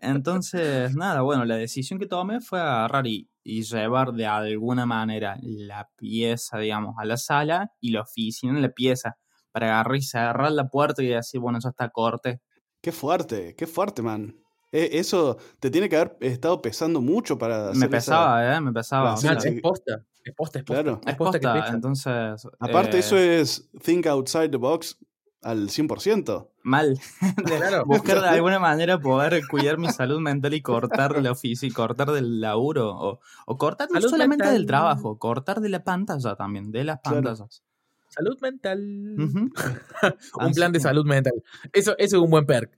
entonces, nada, bueno, la decisión que tomé fue agarrar y, y llevar de alguna manera la pieza, digamos, a la sala y la oficina en la pieza para agarrar y cerrar la puerta y decir, bueno, eso está corte. Qué fuerte, qué fuerte, man. Eh, eso te tiene que haber estado pesando mucho para hacer Me esa- pesaba, ¿eh? Me pesaba. O sea, es posta. Es posta, es posta. Claro. es posta que posta, pesa. entonces... Aparte, eh, eso es think outside the box al 100%. Mal. De Claro. buscar de alguna manera poder cuidar mi salud mental y cortar la oficina, y cortar del laburo, o, o cortar no Salud solamente mental. del trabajo, cortar de la pantalla también, de las Claro. pantallas. Salud mental. Un Así plan de salud mental. Eso, eso es un buen perk.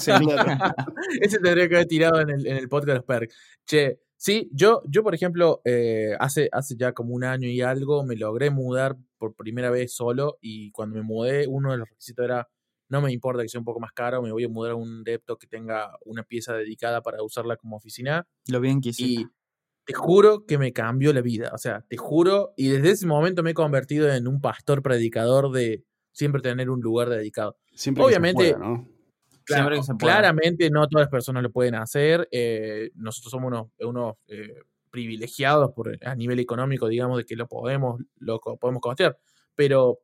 Sí. Claro. Ese tendría que haber tirado en el, en el podcast de los perks. Che, sí, yo, yo por ejemplo, eh, hace, hace ya como un año y algo me logré mudar por primera vez solo y cuando me mudé uno de los requisitos era no me importa que sea un poco más caro, me voy a mudar a un depto que tenga una pieza dedicada para usarla como oficina Lo bien que hiciste. y te juro que me cambió la vida, o sea, te juro y desde ese momento me he convertido en un pastor predicador de siempre tener un lugar dedicado. Siempre que se Obviamente- pueda, ¿no? Claro, se claramente no todas las personas lo pueden hacer. eh, nosotros somos unos, unos eh, privilegiados por, a nivel económico, digamos, de que lo podemos, lo podemos costear. Pero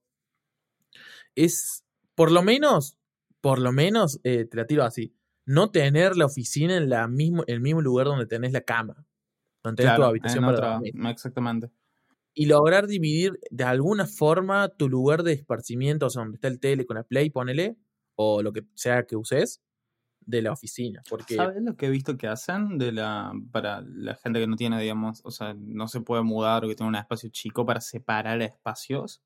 es, por lo menos, por lo menos, eh, te la tiro así, no tener la oficina en la mismo, el mismo lugar donde tenés la cama, donde tenés tu habitación para otra- dormir. Exactamente. Y lograr dividir de alguna forma tu lugar de esparcimiento, o sea, donde está el tele con la play, ponele, o lo que sea que uses, de la oficina. Porque ¿Sabes lo que he visto que hacen de la para la gente que no tiene, digamos, o sea, no se puede mudar o que tiene un espacio chico para separar espacios?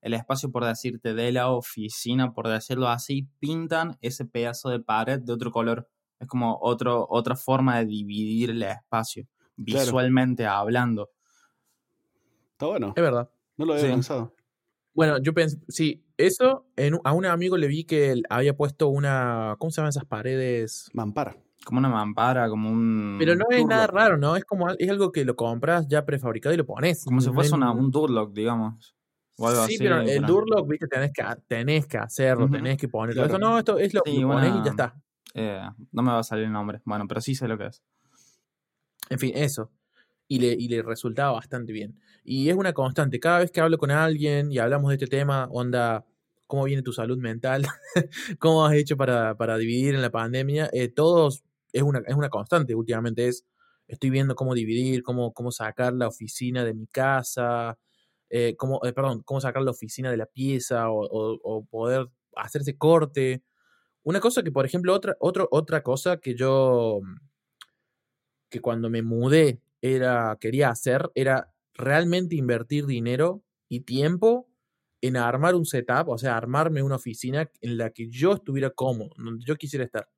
El espacio, por decirte, de la oficina, por decirlo así, pintan ese pedazo de pared de otro color. Es como otro, otra forma de dividir el espacio, Claro. visualmente hablando. Está bueno. es verdad. No lo había Sí. pensado. Bueno, yo pensé, sí, eso, en a un amigo le vi que él había puesto una, ¿cómo se llaman esas paredes? Mampara. Como una mampara, como un. Pero no es nada raro, ¿no? Es como, al- es algo que lo compras ya prefabricado y lo pones. Como si fuese es- una- un Durlock, digamos. O algo Sí, así, pero el Durlock, viste, tenés que, tenés que hacerlo, Ujú. tenés que ponerlo. Claro. Eso no, esto es lo Sí, lo pones y ya está. Eh, no me va a salir el nombre. Bueno, pero sí sé lo que es. En fin, eso. Y le, y le resultaba bastante bien. Y es una constante. Cada vez que hablo con alguien y hablamos de este tema, onda, ¿cómo viene tu salud mental? ¿Cómo has hecho para, para dividir en la pandemia? Eh, todos, es una, es una constante últimamente. Es, estoy viendo cómo dividir, cómo, cómo sacar la oficina de mi casa, eh, eh, perdón, cómo sacar la oficina de la pieza o, o- poder hacer ese corte. Una cosa que, por ejemplo, otra, otro, otra cosa que yo, que cuando me mudé era, quería hacer, era realmente invertir dinero y tiempo en armar un setup, o sea, armarme una oficina en la que yo estuviera cómodo, donde yo quisiera estar.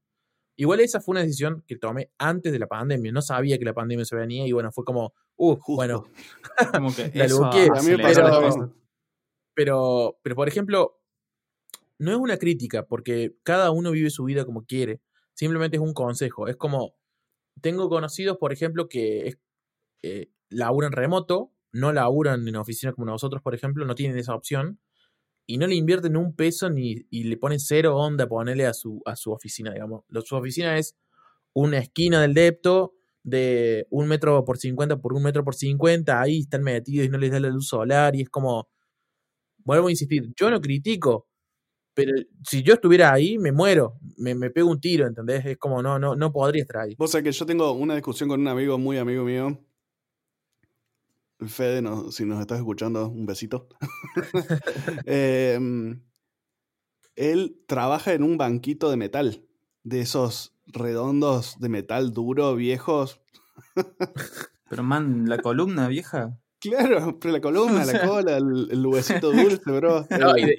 Igual esa fue una decisión que tomé antes de la pandemia. No sabía que la pandemia se venía y bueno, fue como, uh, Justo. bueno, Como que La eso luqué, A mí me acelera pasó la lo pero- pero, pero por ejemplo, no es una crítica, porque cada uno vive su vida como quiere. Simplemente es un consejo. Es como, tengo conocidos, por ejemplo, que es, eh, laburan remoto, no laburan en oficina como nosotros, por ejemplo, no tienen esa opción, y no le invierten un peso ni, le ponen cero onda ponerle a su, a su oficina, digamos. Su oficina es una esquina del depto de un metro por 50 por un metro por 50, ahí están metidos y no les da la luz solar, y es como, vuelvo a insistir, yo no critico, pero si yo estuviera ahí, me muero, me, me pego un tiro, ¿entendés? Es como, no, no, no podría estar ahí. Vos sabés que yo tengo una discusión con un amigo muy amigo mío. Fede, no- si nos estás escuchando, un besito. Em, él trabaja en un banquito de metal, de esos redondos de metal duro, viejos. Pero man, la columna vieja. Claro, pero la columna, O sea. la cola, el, el huesito dulce, bro. No, y, El- de-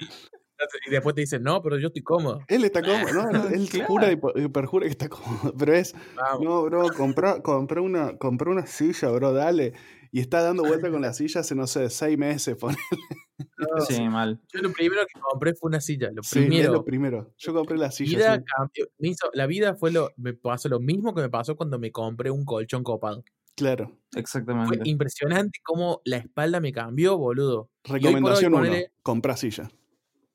Y después te dicen, no, pero yo estoy cómodo. Él está cómodo, no, no, él Claro. jura y perjura que está cómodo. Pero es, Vamos. no, bro, comprá, una, comprá una silla, bro, dale. Y está dando vuelta con la silla hace, no sé, seis meses. pone. No, Sí, mal. Yo lo primero que compré fue una silla. Lo Sí, es primero. lo primero. Yo compré la silla. vida sí. cambió. Me hizo- la vida fue lo. Me pasó lo mismo que me pasó cuando me compré un colchón copado. Claro. Fue Exactamente. impresionante cómo la espalda me cambió, boludo. Y hoy hoy, Recomendación uno, ponele- silla.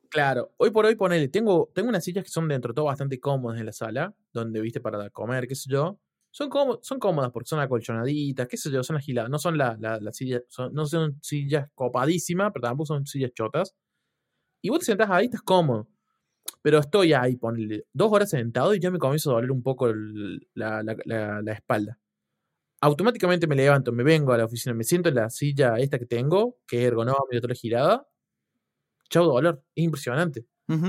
Claro, hoy por hoy ponele, tengo, tengo unas sillas que son dentro de todo bastante cómodas en la sala, donde viste para comer, qué sé yo. Son, cómo- son cómodas porque son acolchonaditas, qué sé yo, son agiladas. No son las la, la sillas, son- no son sillas copadísimas, pero tampoco son sillas chotas. Y vos te sentás ahí, estás cómodo. Pero estoy ahí, ponele, dos horas sentado y ya me comienza a doler un poco la, la- la- espalda. Automáticamente me levanto, me vengo a la oficina, me siento en la silla esta que tengo, que es ergonómica, toda girada. Chau dolor, es impresionante.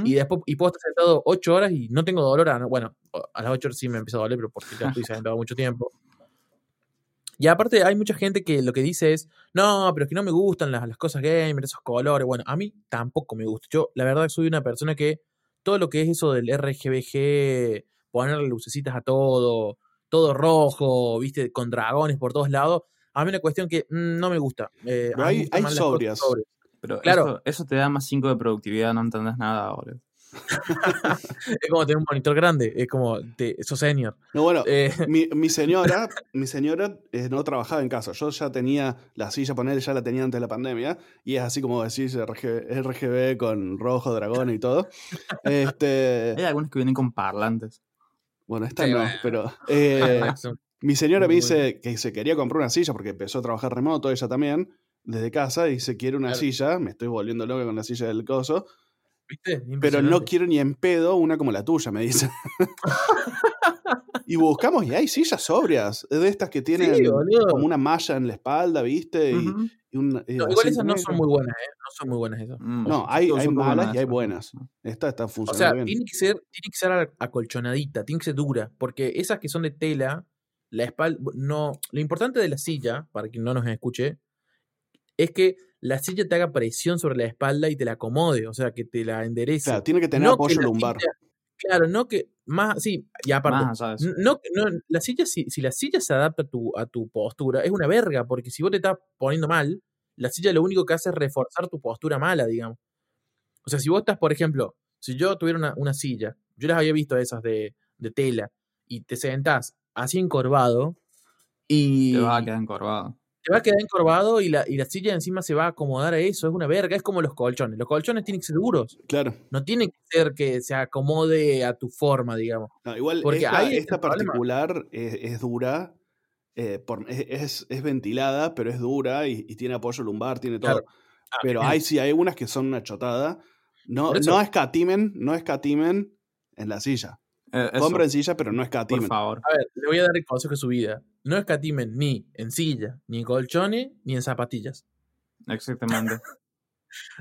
Y después, y puedo estar sentado ocho horas y no tengo dolor. A, bueno, a las ocho horas sí me empieza a doler, pero porque ya estoy sentado mucho tiempo. Y aparte hay mucha gente que lo que dice es, no, pero es que no me gustan las, las cosas gamer, esos colores. Bueno, a mí tampoco me gusta. Yo, la verdad, soy una persona que todo lo que es eso del RGBG, ponerle lucecitas a todo, todo rojo, viste, con dragones por todos lados, a mí una cuestión que mm, no me gusta. Eh, hay- hay sobrias. Pero Claro. eso, eso te da más 5 de productividad, no entendés nada, boludo. Es como tener un monitor grande, es como, te, sos senior. No, bueno, Eh, mi, mi señora, mi señora eh, no trabajaba en casa. Yo ya tenía la silla, poner ya la tenía antes de la pandemia. Y es así como decís, RGB, RGB con rojo, dragón y todo. Este, Hay algunos que vienen con parlantes. bueno, esta Sí, no, bueno. pero eh, mi señora me dice que se quería comprar una silla porque empezó a trabajar remoto ella también, desde casa, y se quiere una Claro. silla. Me estoy volviendo loca con la silla del coso. ¿Viste? Pero no quiero ni en pedo una como la tuya, me dice. y buscamos y hay sillas sobrias, de estas que tienen Sí, como una malla en la espalda, ¿viste? Y, y un- y No, igual esas no son muy buenas, ¿eh? No son muy buenas esas. Mm, No, hay- hay malas buenas, y hay buenas. Esta está O funcionando sea, bien. tiene que ser, tiene que ser acolchonadita, tiene que ser dura, porque esas que son de tela, la espalda, no, lo importante de la silla, para quien no nos escuche, es que la silla te haga presión sobre la espalda y te la acomode, o sea, que te la enderece. Claro, tiene que tener No apoyo que lumbar. silla- claro, no que más, sí, y aparte, Más. N- No, no, la silla, si, si la silla se adapta a tu, a tu postura, es una verga, porque si vos te estás poniendo mal, la silla lo único que hace es reforzar tu postura mala, digamos. O sea, si vos estás, por ejemplo, si yo tuviera una, una silla, yo las había visto esas de, de tela, y te sentás así encorvado, y Te vas a quedar encorvado. Te va a quedar encorvado y la, y la silla encima se va a acomodar a eso, es una verga, es como los colchones. Los colchones tienen que ser duros, Claro. no tienen que ser que se acomode a tu forma, digamos. No, igual Porque esta, particular es, es dura, eh, por- es, es- ventilada, pero es dura y, y tiene apoyo lumbar, tiene todo. Claro. Ah, pero hay sí, hay unas que son una chotada. No, no escatimen, no escatimen en la silla. Eh, eso, Compren silla, pero no por escatimen. favor. A ver, le voy a dar el consejo de su vida. No escatimen ni en silla, ni en colchones, ni en zapatillas. Exactamente.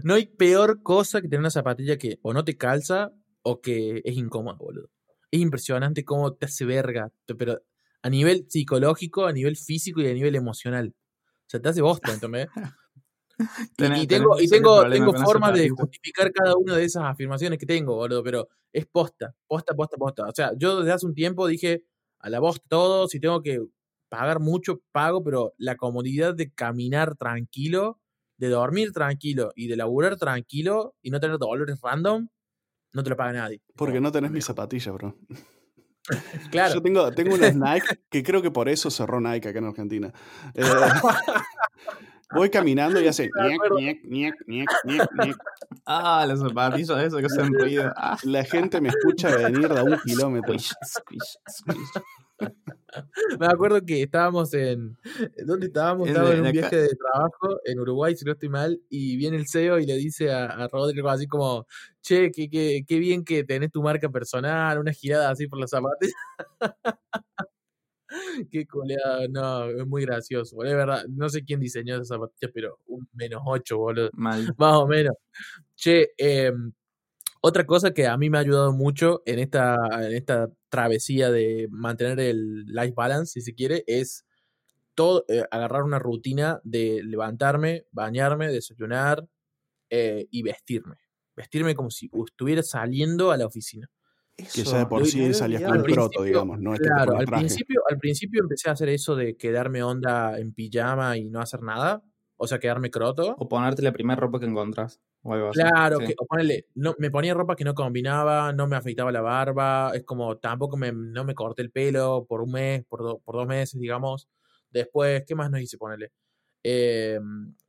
No hay peor cosa que tener una zapatilla que o no te calza o que es incómoda, boludo. Es impresionante cómo te hace verga, pero a nivel psicológico, a nivel físico y a nivel emocional. O sea, te hace bosta, ¿entendés? Y- Tenés- y, tengo, y tengo, tengo formas de justificar cada una de esas afirmaciones que tengo, boludo, pero es posta, posta, posta, posta. O sea, yo desde hace un tiempo dije, a la bosta todo, si tengo que pagar mucho, pago, pero la comodidad de caminar tranquilo, de dormir tranquilo y de laburar tranquilo y no tener dolores random, no te lo paga nadie. Porque Como, no tenés mis zapatillas, bro. Claro. Yo tengo, tengo unas Nike que creo que por eso cerró Nike acá en Argentina. Eh, voy caminando y hace ñec, ñec, ñec. Ah, los zapatillos esos que hacen ruido. Ah. La gente me escucha venir de a un kilómetro. Squish, squish, squish. Me acuerdo que estábamos en. ¿Dónde estábamos? Estábamos en un viaje de trabajo en Uruguay, si no estoy mal, y viene el CEO y le dice a, a Rodrigo así como: Che, qué, qué, qué bien que tenés tu marca personal, una girada así por los zapatos. qué coleada, no, es muy gracioso, boludo, es verdad. No sé quién diseñó esas zapatillas, pero un menos 8, boludo. Mal. Más o menos. Che, em, otra cosa que a mí me ha ayudado mucho en esta, en esta travesía de mantener el life balance, si se quiere, es todo, eh, agarrar una rutina de levantarme, bañarme, desayunar eh, y vestirme. vestirme como si estuviera saliendo a la oficina. Que ya de por sí salías con el proto, digamos, no es que te Claro, pones al traje. principio, al principio empecé a hacer eso de quedarme onda en pijama y no hacer nada. O sea, quedarme croto. O ponerte la primera ropa que encontrás. O algo así. Claro, Sí. que, o ponele, no, me ponía ropa que no combinaba, no me afeitaba la barba, es como tampoco me, no me corté el pelo por un mes, por, do- por dos meses, digamos. Después, ¿qué más no hice? Ponele. Eh,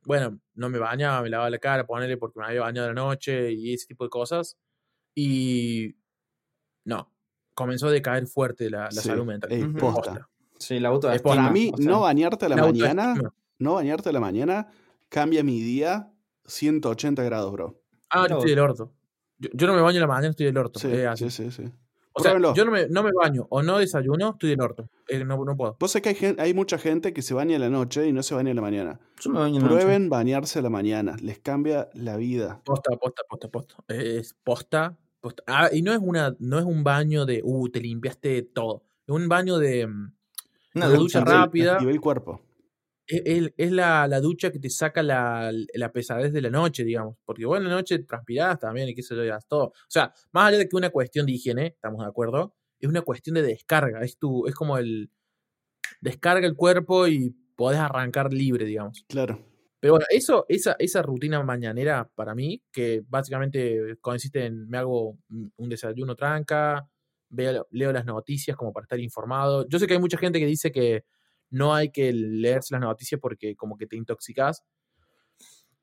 bueno, no me bañaba, me lavaba la cara, ponele porque me había bañado de la noche y ese tipo de cosas. Y no, comenzó a decaer fuerte la, la Sí, salud mental. ey, posta. Sí, la autoestima. Para mí, o sea, no bañarte a la, La mañana, autoestima. no bañarte a la mañana cambia mi día 180 grados, bro. Ah, yo estoy del orto. Yo, yo no me baño en la mañana, estoy del orto. Sí, así. sí, sí, sí. O sea, Pruébenlo. yo no me, no me baño o no desayuno, estoy del orto. Eh, no, no puedo. Vos sabés que hay, gen- hay mucha gente que se baña en la noche y no se baña en la mañana. Yo me baño en la noche. Prueben bañarse a la mañana, les cambia la vida. Posta, posta, posta, posta. Es posta, posta. Ah, y no es una, no es un baño de uh, te limpiaste todo. Es un baño de. mm, Una de ducha ducha rápida. Activa el cuerpo. Es, es- es la, la ducha que te saca la, la pesadez de la noche, digamos. Porque vos en la noche transpirás también y qué sé yo, ya todo. O sea, más allá de que una cuestión de higiene, estamos de acuerdo, es una cuestión de descarga. Es tu, es como el descarga el cuerpo y podés arrancar libre, digamos. Claro. Pero bueno, eso, esa, esa rutina mañanera para mí, que básicamente consiste en me hago un un desayuno tranca, veo, leo las noticias como para estar informado. Yo sé que hay mucha gente que dice que no hay que leerse las noticias porque como que te intoxicas.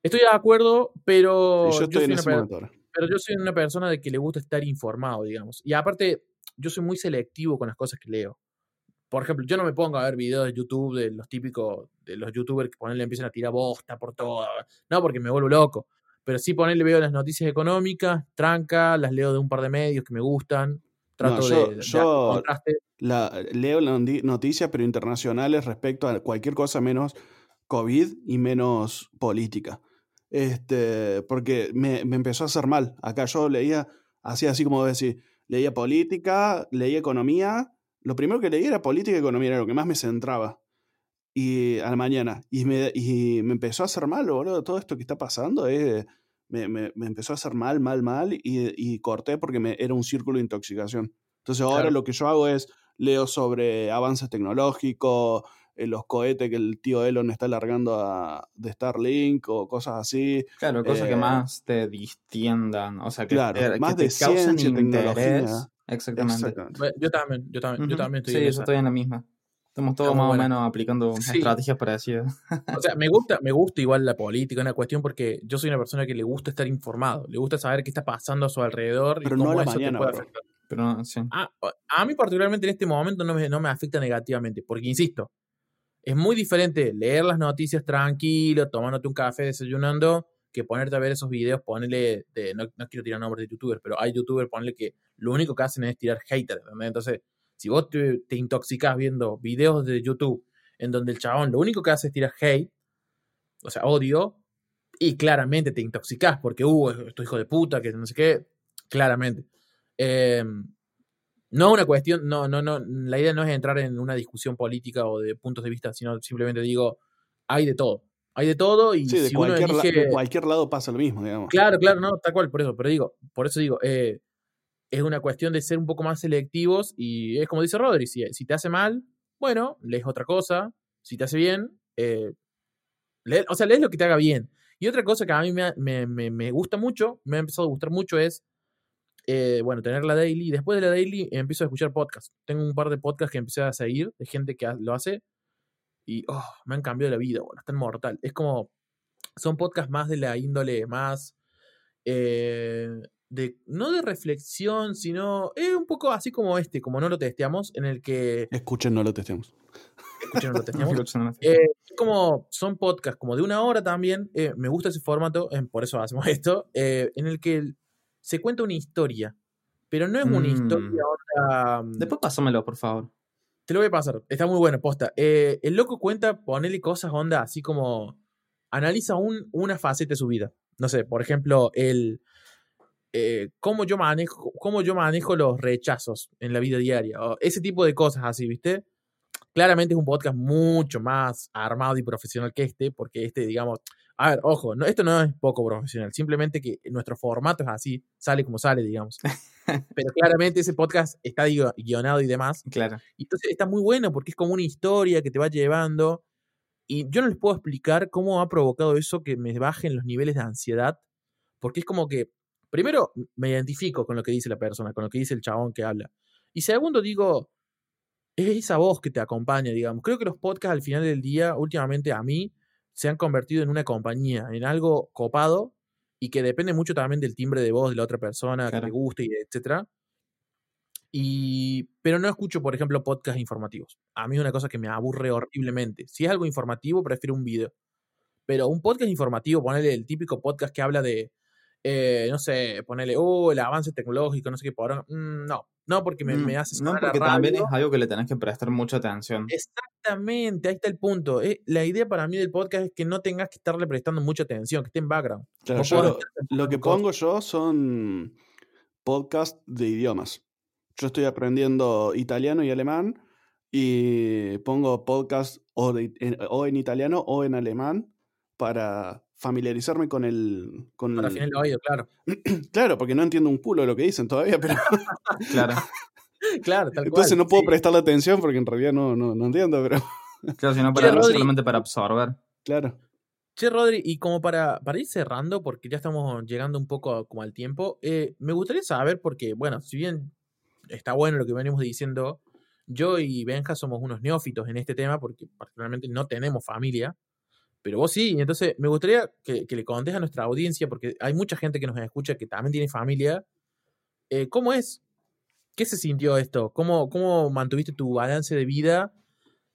Estoy de acuerdo, pero Y yo yo, soy una pero yo soy una persona de que le gusta estar informado, digamos. Y aparte, yo soy muy selectivo con las cosas que leo. Por ejemplo, yo no me pongo a ver videos de YouTube de los típicos, de los youtubers que ponerle empiezan a tirar bosta por todo. No, porque me vuelvo loco. Pero sí ponerle veo las noticias económicas, tranca, las leo de un par de medios que me gustan. Trato yo- de, yo-. La, leo las noticias, pero internacionales respecto a cualquier cosa menos COVID y menos política. Este, porque me, me empezó a hacer mal. Acá yo leía, hacía así como decir, leía política, leía economía. Lo primero que leía era política y economía, era lo que más me centraba. Y a la mañana. Y me, y me empezó a hacer mal, boludo. Todo esto que está pasando es, me, me- me empezó a hacer mal, mal, mal. Y, y corté porque me, era un círculo de intoxicación. Entonces ahora Claro. lo que yo hago es leo sobre avances tecnológicos, eh, los cohetes que el tío Elon está largando a- de Starlink o cosas así. Claro, cosas Eh, que más te distiendan. O sea, que, Claro, te, que más te de causen ciencia, interés. tecnología. Exactamente. Exactamente. Bueno, Yo también, yo también, yo también estoy sí, en yo esa. estoy en la misma. Estamos todos más buena. o menos aplicando Sí. estrategias parecidas. O sea, me gusta, me gusta igual la política, una cuestión porque yo soy una persona que le gusta estar informado, le gusta saber qué está pasando a su alrededor Pero y no cómo a la eso mañana, te puede bro. afectar. Pero no, sí. A, a mí particularmente en este momento no me, no me afecta negativamente, porque insisto, es muy diferente leer las noticias tranquilo, tomándote un café, desayunando, que ponerte a ver esos videos, ponerle, de, no, no quiero tirar nombres de youtubers, pero hay youtubers, ponerle que lo único que hacen es tirar haters, ¿entendés? Entonces, si vos te, te intoxicás viendo videos de YouTube en donde el chabón lo único que hace es tirar hate, o sea, odio, y claramente te intoxicás porque, uh, esto hijo de puta, que no sé qué, claramente. Eh, no una cuestión, no, no, no, la idea no es entrar en una discusión política o de puntos de vista, sino simplemente digo, hay de todo. Hay de todo y Sí, de si uno cualquier, la- de cualquier lado pasa lo mismo, digamos. Claro, claro, no, tal cual, por eso, pero digo, por eso digo, eh, es una cuestión de ser un poco más selectivos y es como dice Rodri, si, te hace mal, bueno, lees otra cosa, si te hace bien, eh, o sea, lees lo que te haga bien. Y otra cosa que a mí me, me- me- gusta mucho, me ha empezado a gustar mucho es, eh, bueno, tener la daily. Después de la daily empiezo a escuchar podcasts. Tengo un par de podcasts que empecé a seguir de gente que lo hace y oh, me han cambiado la vida, bueno, están mortal. Es como, son podcasts más de la índole más, eh, de, no de reflexión, sino, es un poco así como este, como no lo testeamos, en el que, Escuchen, no lo testemos. escuchen, no lo testeamos, eh, es como son podcasts como de una hora también. eh, me gusta ese formato, eh, por eso hacemos esto, eh, en el que se cuenta una historia. Pero no es una Mm. historia onda. mm, Después pásamelo, por favor. Te lo voy a pasar. Está muy bueno, posta. Eh, el loco cuenta, ponele cosas onda, así como. Analiza un, una faceta de su vida. No sé, por ejemplo, el. Eh, cómo, yo manejo, cómo yo manejo los rechazos en la vida diaria. o ese tipo de cosas así, ¿viste? Claramente es un podcast mucho más armado y profesional que este, porque este, digamos, A ver, ojo, no, esto no es poco profesional, simplemente que nuestro formato es así, sale como sale, digamos. Pero claramente ese podcast está gui- guionado y demás. Claro. Y Entonces está muy bueno porque es como una historia que te va llevando. Y yo no les puedo explicar cómo ha provocado eso que me bajen los niveles de ansiedad. Porque es como que, primero, me identifico con lo que dice la persona, con lo que dice el chabón que habla. Y segundo, digo, es esa voz que te acompaña, digamos. Creo que los podcasts al final del día, últimamente a mí, se han convertido en una compañía, en algo copado y que depende mucho también del timbre de voz de la otra persona, Claro. que te guste y etcétera. Y, pero no escucho, por ejemplo, podcasts informativos. A mí es una cosa que me aburre horriblemente. Si es algo informativo, prefiero un video. Pero un podcast informativo, ponerle el típico podcast que habla de, eh, no sé, ponerle, oh, el avance tecnológico, no sé qué, por no, no, porque me, me hace Mm, no, porque también es algo que le tenés que prestar mucha atención. Exactamente, ahí está el punto. Eh, la idea para mí del podcast es que no tengas que estarle prestando mucha atención, que esté en background. Claro, yo lo, que pongo yo son podcasts de idiomas. Yo estoy aprendiendo italiano y alemán y pongo podcasts o, de- en, o en italiano o en alemán para familiarizarme con el... Con Para afinar el oído, claro. Claro, porque no entiendo un culo de lo que dicen todavía, pero Claro. Claro, tal entonces cual. no puedo sí. prestarle atención porque en realidad no, no, no entiendo, pero Claro, sino para, Rodri. solamente para absorber. claro. Che, Rodri, y como para, para ir cerrando, porque ya estamos llegando un poco a- como al tiempo, eh, me gustaría saber, porque, bueno, si bien está bueno lo que venimos diciendo, yo y Benja somos unos neófitos en este tema, porque particularmente no tenemos familia, pero vos sí, y entonces me gustaría que, que le contes a nuestra audiencia, porque hay mucha gente que nos escucha que también tiene familia, eh, ¿cómo es? ¿Qué se sintió esto? ¿Cómo, ¿Cómo mantuviste tu balance de vida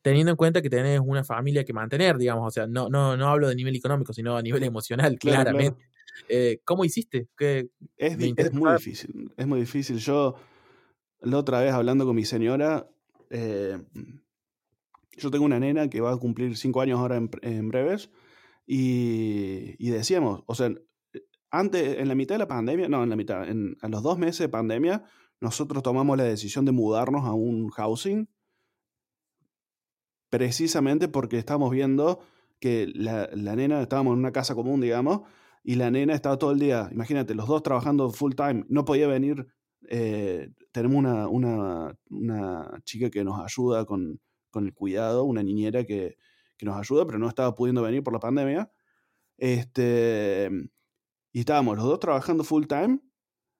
teniendo en cuenta que tenés una familia que mantener, digamos? O sea, no, no, no hablo de nivel económico, sino a nivel emocional, Claro, claramente. claro. Eh, ¿Cómo hiciste? ¿Qué, Es, muy difícil, es muy difícil. Yo, la otra vez hablando con mi señora, eh, yo tengo una nena que va a cumplir cinco años ahora en, en breves, y, y decíamos, o sea, antes, en la mitad de la pandemia, no, en la mitad, en, los dos meses de pandemia, nosotros tomamos la decisión de mudarnos a un housing, precisamente porque estábamos viendo que la, la nena, estábamos en una casa común, digamos, y la nena estaba todo el día, imagínate, los dos trabajando full time, no podía venir, eh, tenemos una, una, una chica que nos ayuda con, con el cuidado, una niñera que, que nos ayuda, pero no estaba pudiendo venir por la pandemia. Este, y estábamos los dos trabajando full time,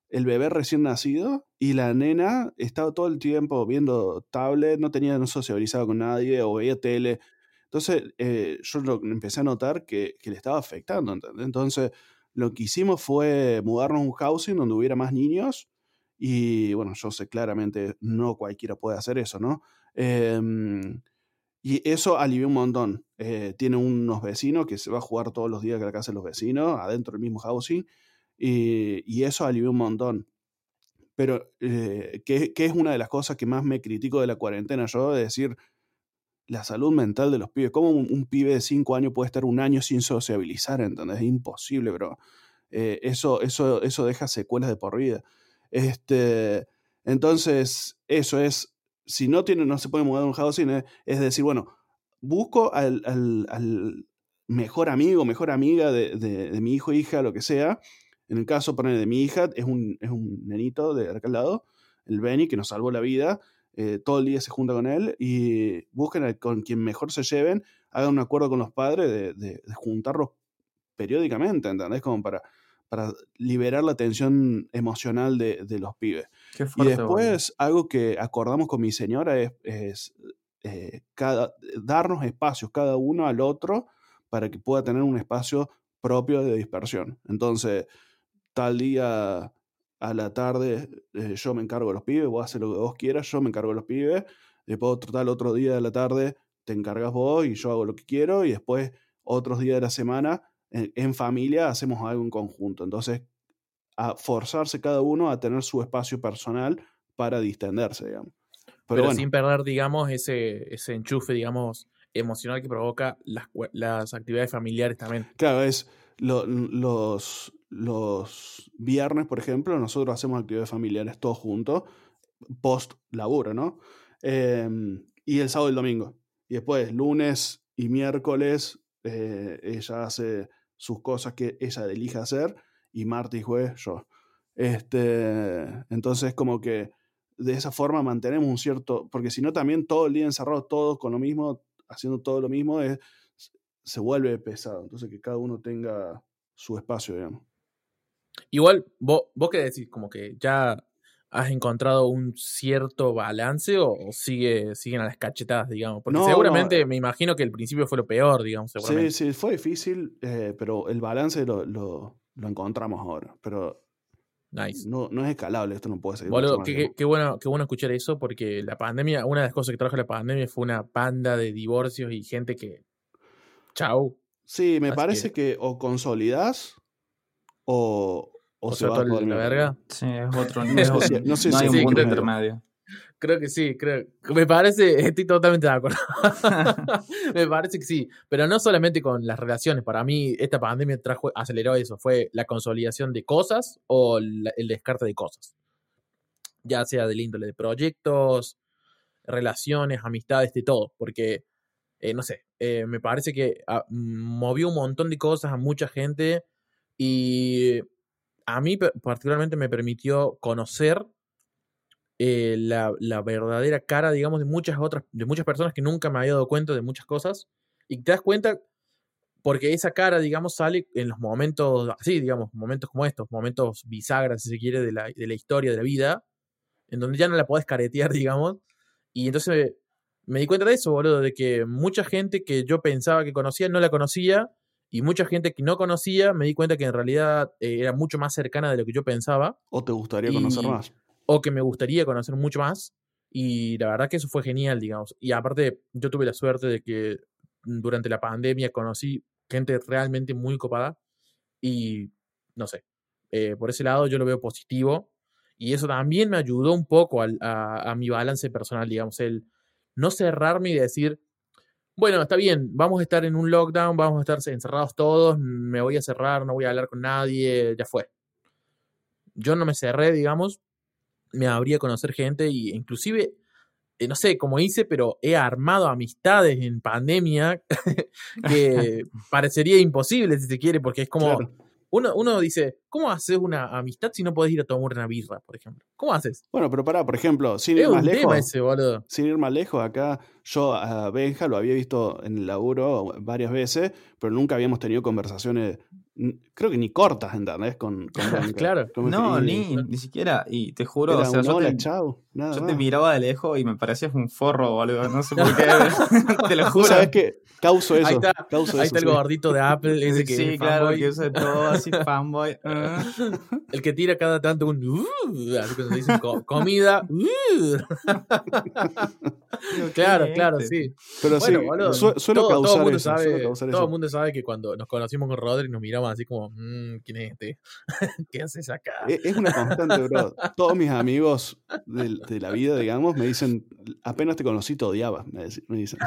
el bebé recién nacido, y la nena estaba todo el tiempo viendo tablet, no tenía, no socializaba con nadie, o veía tele. Entonces, eh, yo lo empecé a notar que, que le estaba afectando. Entonces, lo que hicimos fue mudarnos a un housing donde hubiera más niños. Y bueno, yo sé claramente, no cualquiera puede hacer eso, ¿no? Em, y eso alivió un montón. Eh, tiene unos vecinos que se va a jugar todos los días que la casa de los vecinos, adentro del mismo housing. Y, y eso alivió un montón. Pero, eh, que, es una de las cosas que más me critico de la cuarentena yo, de decir, la salud mental de los pibes. ¿Cómo un, un pibe de 5 años puede estar un año sin sociabilizar? ¿Entendés? Es imposible, bro. Eh, eso, eso, eso deja secuelas de por vida. Este, entonces, eso es, si no tiene, no se puede mudar a un housing, es, es decir, bueno, busco al, al, mejor amigo, mejor amiga de, de, de, mi hijo, hija, lo que sea. En el caso poner de mi hija, es un, es un nenito de acá al lado, el Benny, que nos salvó la vida. Eh, todo el día se junta con él y busquen a, con quien mejor se lleven, hagan un acuerdo con los padres de, de, de juntarlos periódicamente, ¿entendés? Como para, para liberar la tensión emocional de, de los pibes. Qué fuerte, y después, algo que acordamos con mi señora es, es eh, cada, darnos espacios cada uno al otro para que pueda tener un espacio propio de dispersión. Entonces, tal día a la tarde eh, yo me encargo de los pibes, vos haces lo que vos quieras, yo me encargo de los pibes, después otro tal otro día de la tarde te encargas vos y yo hago lo que quiero y después otros días de la semana en, en familia hacemos algo en conjunto. Entonces, a forzarse cada uno a tener su espacio personal para distenderse, digamos. Pero, Pero bueno, sin perder, digamos, ese, ese enchufe, digamos, emocional que provoca las, las actividades familiares también. Claro, es lo, los, los viernes, por ejemplo, nosotros hacemos actividades familiares todos juntos, post laburo, ¿no? Eh, y el sábado y el domingo. Y después, lunes y miércoles, eh, ella hace sus cosas que ella elija hacer y Marty juez yo. Este, entonces como que de esa forma mantenemos un cierto, porque si no también todo el día encerrados todos con lo mismo, haciendo todo lo mismo, es, se vuelve pesado. Entonces que cada uno tenga su espacio, digamos. Igual, vos, vos qué decís, como que ya has encontrado un cierto balance o, sigue, siguen a las cachetadas, digamos. Porque seguramente me imagino que el principio fue lo peor, digamos. Sí, sí, fue difícil, eh, pero el balance lo, lo, lo encontramos ahora. Pero Nice. No, no es escalable, esto no puede ser. qué, qué, bueno, qué bueno escuchar eso, porque la pandemia, una de las cosas que trajo la pandemia fue una panda de divorcios y gente que. Chau. Sí, me parece que... o consolidás o, o, se va la verga. Sí, es otro. no, sé, no hay un punto intermedio. Creo que sí, creo. Me parece, estoy totalmente de acuerdo. me parece que sí. Pero no solamente con las relaciones. Para mí, esta pandemia trajo, aceleró eso. Fue la consolidación de cosas o el descarte de cosas. Ya sea del índole de proyectos, relaciones, amistades, de todo. Porque, eh, no sé, eh, me parece que ah, movió un montón de cosas a mucha gente. Y a mí particularmente me permitió conocer eh, la, verdadera cara, digamos, de muchas otras, de muchas personas que nunca me había dado cuenta de muchas cosas. Y te das cuenta porque esa cara, digamos, sale en los momentos así, digamos, momentos como estos, momentos bisagras, si se quiere, de la, de la historia, de la vida, en donde ya no la podés caretear, digamos. Y entonces me di cuenta de eso, boludo, de que mucha gente que yo pensaba que conocía no la conocía, y mucha gente que no conocía me di cuenta que en realidad eh, era mucho más cercana de lo que yo pensaba. ¿O te gustaría conocer más? O que me gustaría conocer mucho más. Y la verdad que eso fue genial, digamos. Y aparte, yo tuve la suerte de que durante la pandemia conocí gente realmente muy copada. Y no sé, eh, por ese lado yo lo veo positivo. Y eso también me ayudó un poco a, a, mi balance personal, digamos, el no cerrarme y decir, bueno, está bien, vamos a estar en un lockdown, vamos a estar encerrados todos, me voy a cerrar, no voy a hablar con nadie, ya fue. Yo no me cerré, digamos, me habría conocer gente y inclusive, eh, no sé cómo hice, pero he armado amistades en pandemia que parecería imposible si se quiere, porque es como, uno, uno dice, ¿cómo haces una amistad si no podés ir a tomar una birra, por ejemplo? ¿Cómo haces? Bueno, pero pará, por ejemplo, sin ir más lejos. Sin ir más lejos, acá yo a Benja lo había visto en el laburo varias veces, pero nunca habíamos tenido conversaciones creo que ni cortas, ¿entendés? Con, con claro. no, ni, ni siquiera. Y te juro, o sea, yo, te, yo te, miraba de lejos y me parecías un forro, boludo. No sé por qué. te lo juro. ¿Sabes qué? Causo eso. Ahí está, causo ahí está el gordito de Apple. Ese que sí, claro, que usa todo así fanboy. El que tira cada tanto un. Uh, así cuando dicen comida. Uh. claro, claro, sí. Pero sí, boludo, suelo todo, causar todo el mundo eso, sabe, Todo el mundo sabe que cuando nos conocimos con Rodri nos miramos así como, mmm, ¿quién es este? ¿Qué haces acá? E, es una constante, bro. Todos mis amigos de, de, la vida, digamos, me dicen, apenas te conocí te odiaba, me, dicen.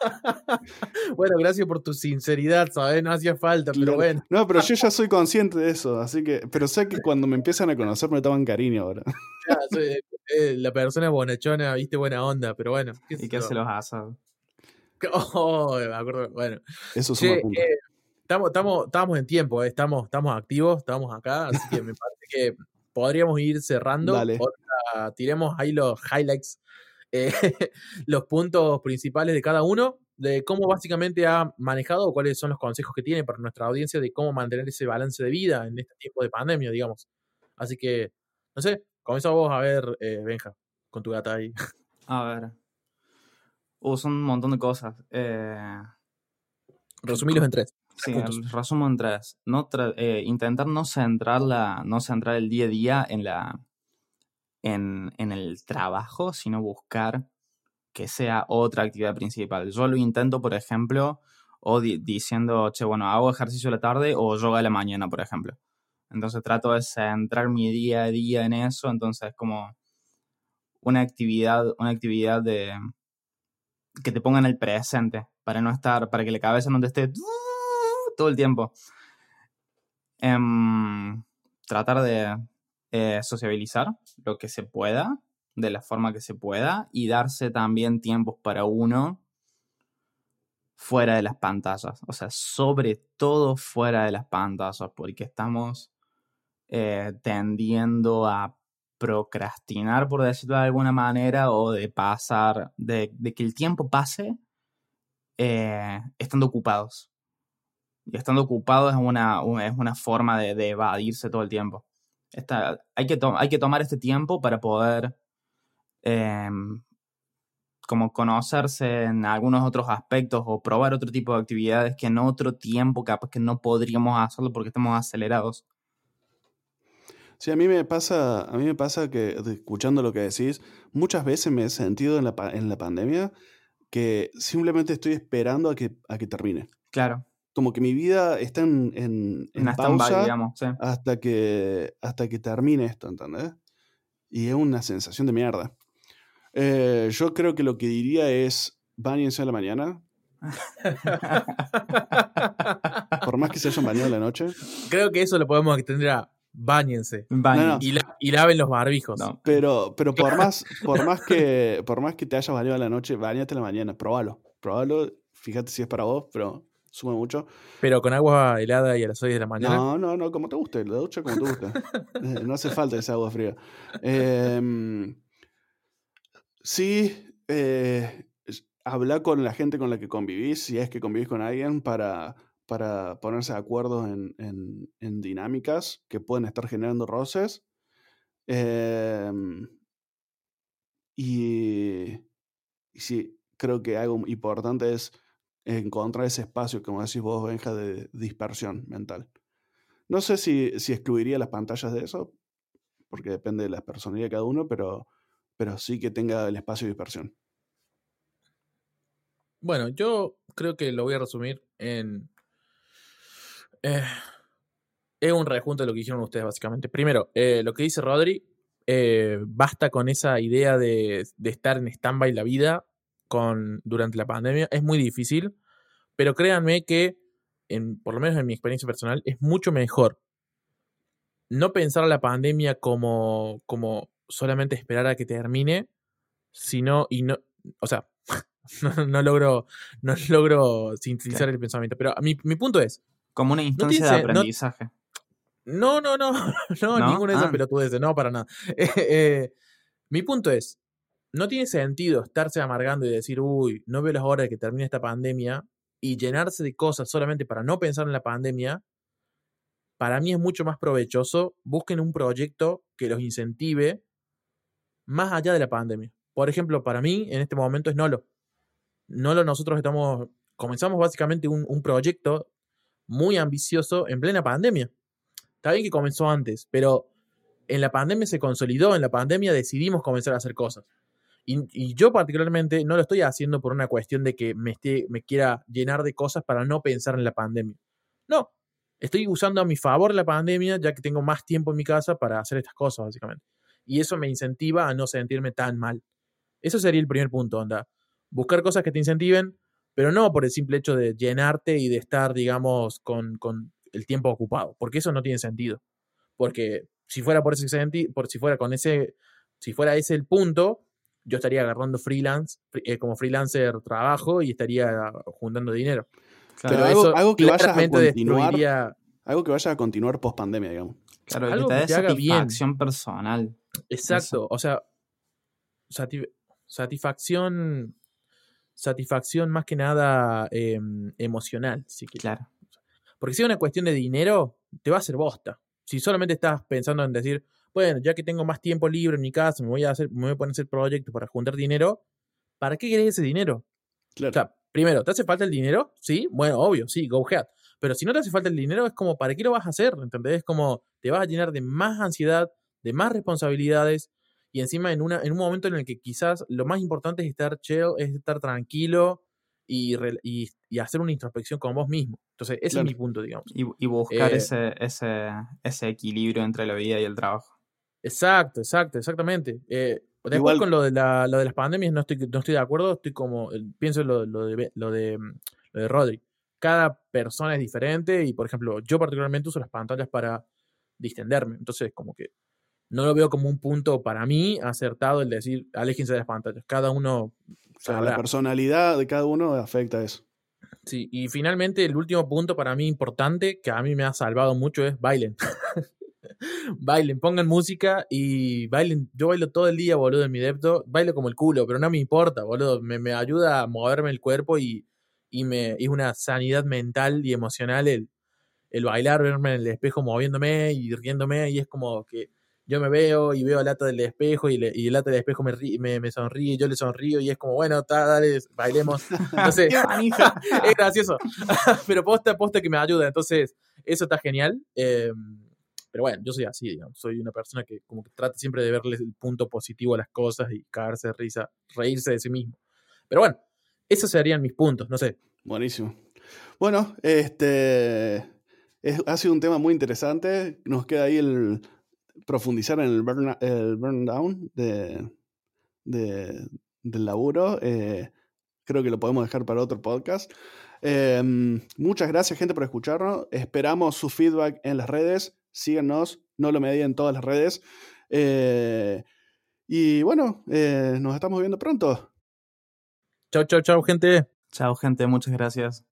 bueno, gracias por tu sinceridad, ¿sabes? No hacía falta, pero bueno. No, pero yo ya soy consciente de eso, así que, pero sé que cuando me empiezan a conocer me toman cariño ahora. soy, eh, la persona bonachona, viste, buena onda, pero bueno. ¿Y qué hace los asados? Oh, me acuerdo, bueno. Eso es un estamos, estamos, estamos en tiempo, eh, estamos, estamos activos, estamos acá, así que me parece que podríamos ir cerrando. tiremos ahí los highlights, eh, los puntos principales de cada uno, de cómo básicamente ha manejado o cuáles son los consejos que tiene para nuestra audiencia de cómo mantener ese balance de vida en este tiempo de pandemia, digamos. Así que, no sé, comenzamos a ver, eh, Benja, con tu gata ahí. A ver. Uh, son un montón de cosas. Eh... Resumilos en tres. Sí, resumo en tres. No eh, intentar no centrar, la, no centrar el día a día en, la, en, en el trabajo, sino buscar que sea otra actividad principal. Yo lo intento, por ejemplo, o diciendo, che, bueno, hago ejercicio a la tarde o yoga a la mañana, por ejemplo. Entonces trato de centrar mi día a día en eso, entonces como una actividad, una actividad de que te ponga en el presente, para no estar, para que la cabeza no te esté todo el tiempo. Em, tratar de eh, sociabilizar lo que se pueda, de la forma que se pueda, y darse también tiempos para uno. fuera de las pantallas. O sea, sobre todo fuera de las pantallas, porque estamos eh, tendiendo a procrastinar, por decirlo de alguna manera, o de pasar, de, que el tiempo pase eh, estando ocupados. Y estando ocupados es una, es una forma de, evadirse todo el tiempo. hay, que hay que tomar este tiempo para poder em, como conocerse en algunos otros aspectos o probar otro tipo de actividades que en otro tiempo capaz que no podríamos hacerlo porque estamos acelerados. Sí, a mí me pasa, a mí me pasa que, escuchando lo que decís, muchas veces me he sentido en la, en la pandemia que simplemente estoy esperando a que, a que termine. Claro. Como que mi vida está en, en, pausa digamos, hasta, que, hasta que termine esto, ¿entendés? Y es una sensación de mierda. Eh, yo creo que lo que diría es, bañense a la mañana. Por más que se hayan bañado a la noche. Creo que eso lo podemos extender a Báñense. Y, laven los barbijos. Pero, pero por, más, por, más que, por más que te hayas bañado a la noche, bañate a la mañana. Probalo. Probalo. Fíjate si es para vos, pero suma mucho. Pero con agua helada y a las 6 de la mañana. No, no, no, como te guste. La ducha como te guste. Eh, no hace falta esa agua fría. Em, sí, eh, habla con la gente con la que convivís, si es que convivís con alguien, para para ponerse de acuerdo en, dinámicas que pueden estar generando roces. Em, y, sí, creo que algo importante es encontrar ese espacio, como decís vos, Benja, de dispersión mental. No sé si, si excluiría las pantallas de eso, porque depende de la personalidad de cada uno, pero, pero sí que tenga el espacio de dispersión. Bueno, yo creo que lo voy a resumir en eh, es un rejunto de lo que dijeron ustedes, básicamente. Primero, eh, lo que dice Rodri, eh, basta con esa idea de, estar en stand-by la vida con, durante la pandemia. Es muy difícil, pero créanme que, en, por lo menos en mi experiencia personal, es mucho mejor no pensar a la pandemia como, como solamente esperar a que termine, sino, y no, o sea, no, logro, no logro sintetizar el pensamiento, pero mi, mi punto es, como una instancia de aprendizaje. No, no, no, no, ninguna de esas ah. pelotudeces, no, para nada. Eh, eh, mi punto es, no tiene sentido estarse amargando y decir, uy, no veo las horas de que termine esta pandemia y llenarse de cosas solamente para no pensar en la pandemia. Para mí es mucho más provechoso, busquen un proyecto que los incentive más allá de la pandemia. Por ejemplo, para mí en este momento es Nolo. Nolo nosotros estamos, comenzamos básicamente un, un proyecto muy ambicioso en plena pandemia. Está bien que comenzó antes, pero en la pandemia se consolidó, en la pandemia decidimos comenzar a hacer cosas. Y, yo particularmente no lo estoy haciendo por una cuestión de que me, esté, me quiera llenar de cosas para no pensar en la pandemia. No, estoy usando a mi favor la pandemia ya que tengo más tiempo en mi casa para hacer estas cosas, básicamente. Y eso me incentiva a no sentirme tan mal. Eso sería el primer punto, anda. Buscar cosas que te incentiven, pero no por el simple hecho de llenarte y de estar, digamos, con, el tiempo ocupado, porque eso no tiene sentido. Porque si fuera por ese por si fuera con ese, si fuera ese el punto, yo estaría agarrando freelance, eh, como freelancer trabajo y estaría juntando dinero. pero algo, algo, que vaya a continuar, algo que vaya a continuar post pandemia, digamos. Claro, algo que te, dé satisfacción personal. Exacto, o sea, satisfacción satisfacción más que nada em, emocional, si Claro. Porque si es una cuestión de dinero, te va a hacer bosta. Si solamente estás pensando en decir, bueno, ya que tengo más tiempo libre en mi casa, me voy a hacer, me voy a poner a hacer proyectos para juntar dinero, ¿para qué querés ese dinero? Claro. O sea, primero, ¿te hace falta el dinero? Sí, bueno, obvio, sí, go ahead. Pero si no te hace falta el dinero, es como, ¿para qué lo vas a hacer? ¿Entendés? Es como, te vas a llenar de más ansiedad, de más responsabilidades, y encima en, una, en un momento en el que quizás lo más importante es estar chill, es estar tranquilo y, y, hacer una introspección con vos mismo. Entonces, ese es mi punto, digamos. Y, buscar eh, ese, ese, ese, equilibrio entre la vida y el trabajo. Exacto, exacto, exactamente. Eh, después con lo de, la, lo de las pandemias no estoy, no estoy de acuerdo, estoy como, pienso en lo, lo, de, lo, de, lo de Rodri. Cada persona es diferente y, por ejemplo, yo particularmente uso las pantallas para distenderme. Entonces, como que no lo veo como un punto para mí acertado el decir, aléjense de las pantallas. Cada uno... O sea, la personalidad de cada uno afecta eso. Sí, y finalmente el último punto para mí importante, que a mí me ha salvado mucho, es bailen. bailen, pongan música y bailen. Yo bailo todo el día, boludo, en mi depto. Bailo como el culo, pero no me importa, boludo. Me, me ayuda a moverme el cuerpo y, y me, es una sanidad mental y emocional el, el bailar, verme en el espejo moviéndome y riéndome. Y es como que yo me veo y veo el lata del espejo y, le, y el lata del espejo me, me, me, sonríe, yo le sonrío y es como, bueno, ta, dale, bailemos. No sé, es gracioso. pero posta, posta que me ayuda. Entonces, eso está genial. Eh, pero bueno, yo soy así. Soy una persona que como que trata siempre de verle el punto positivo a las cosas y cagarse de risa, reírse de sí mismo. Pero bueno, esos serían mis puntos, no sé. Buenísimo. Bueno, este es, ha sido un tema muy interesante. Nos queda ahí el profundizar en el burn, el burn down de, de, del laburo. Eh, creo que lo podemos dejar para otro podcast. Eh, muchas gracias, gente, por escucharnos. Esperamos su feedback en las redes. Síganos, no lo medien en todas las redes. Eh, y bueno, eh, nos estamos viendo pronto. Chao, chao, chao, gente. Chao, gente. Muchas gracias.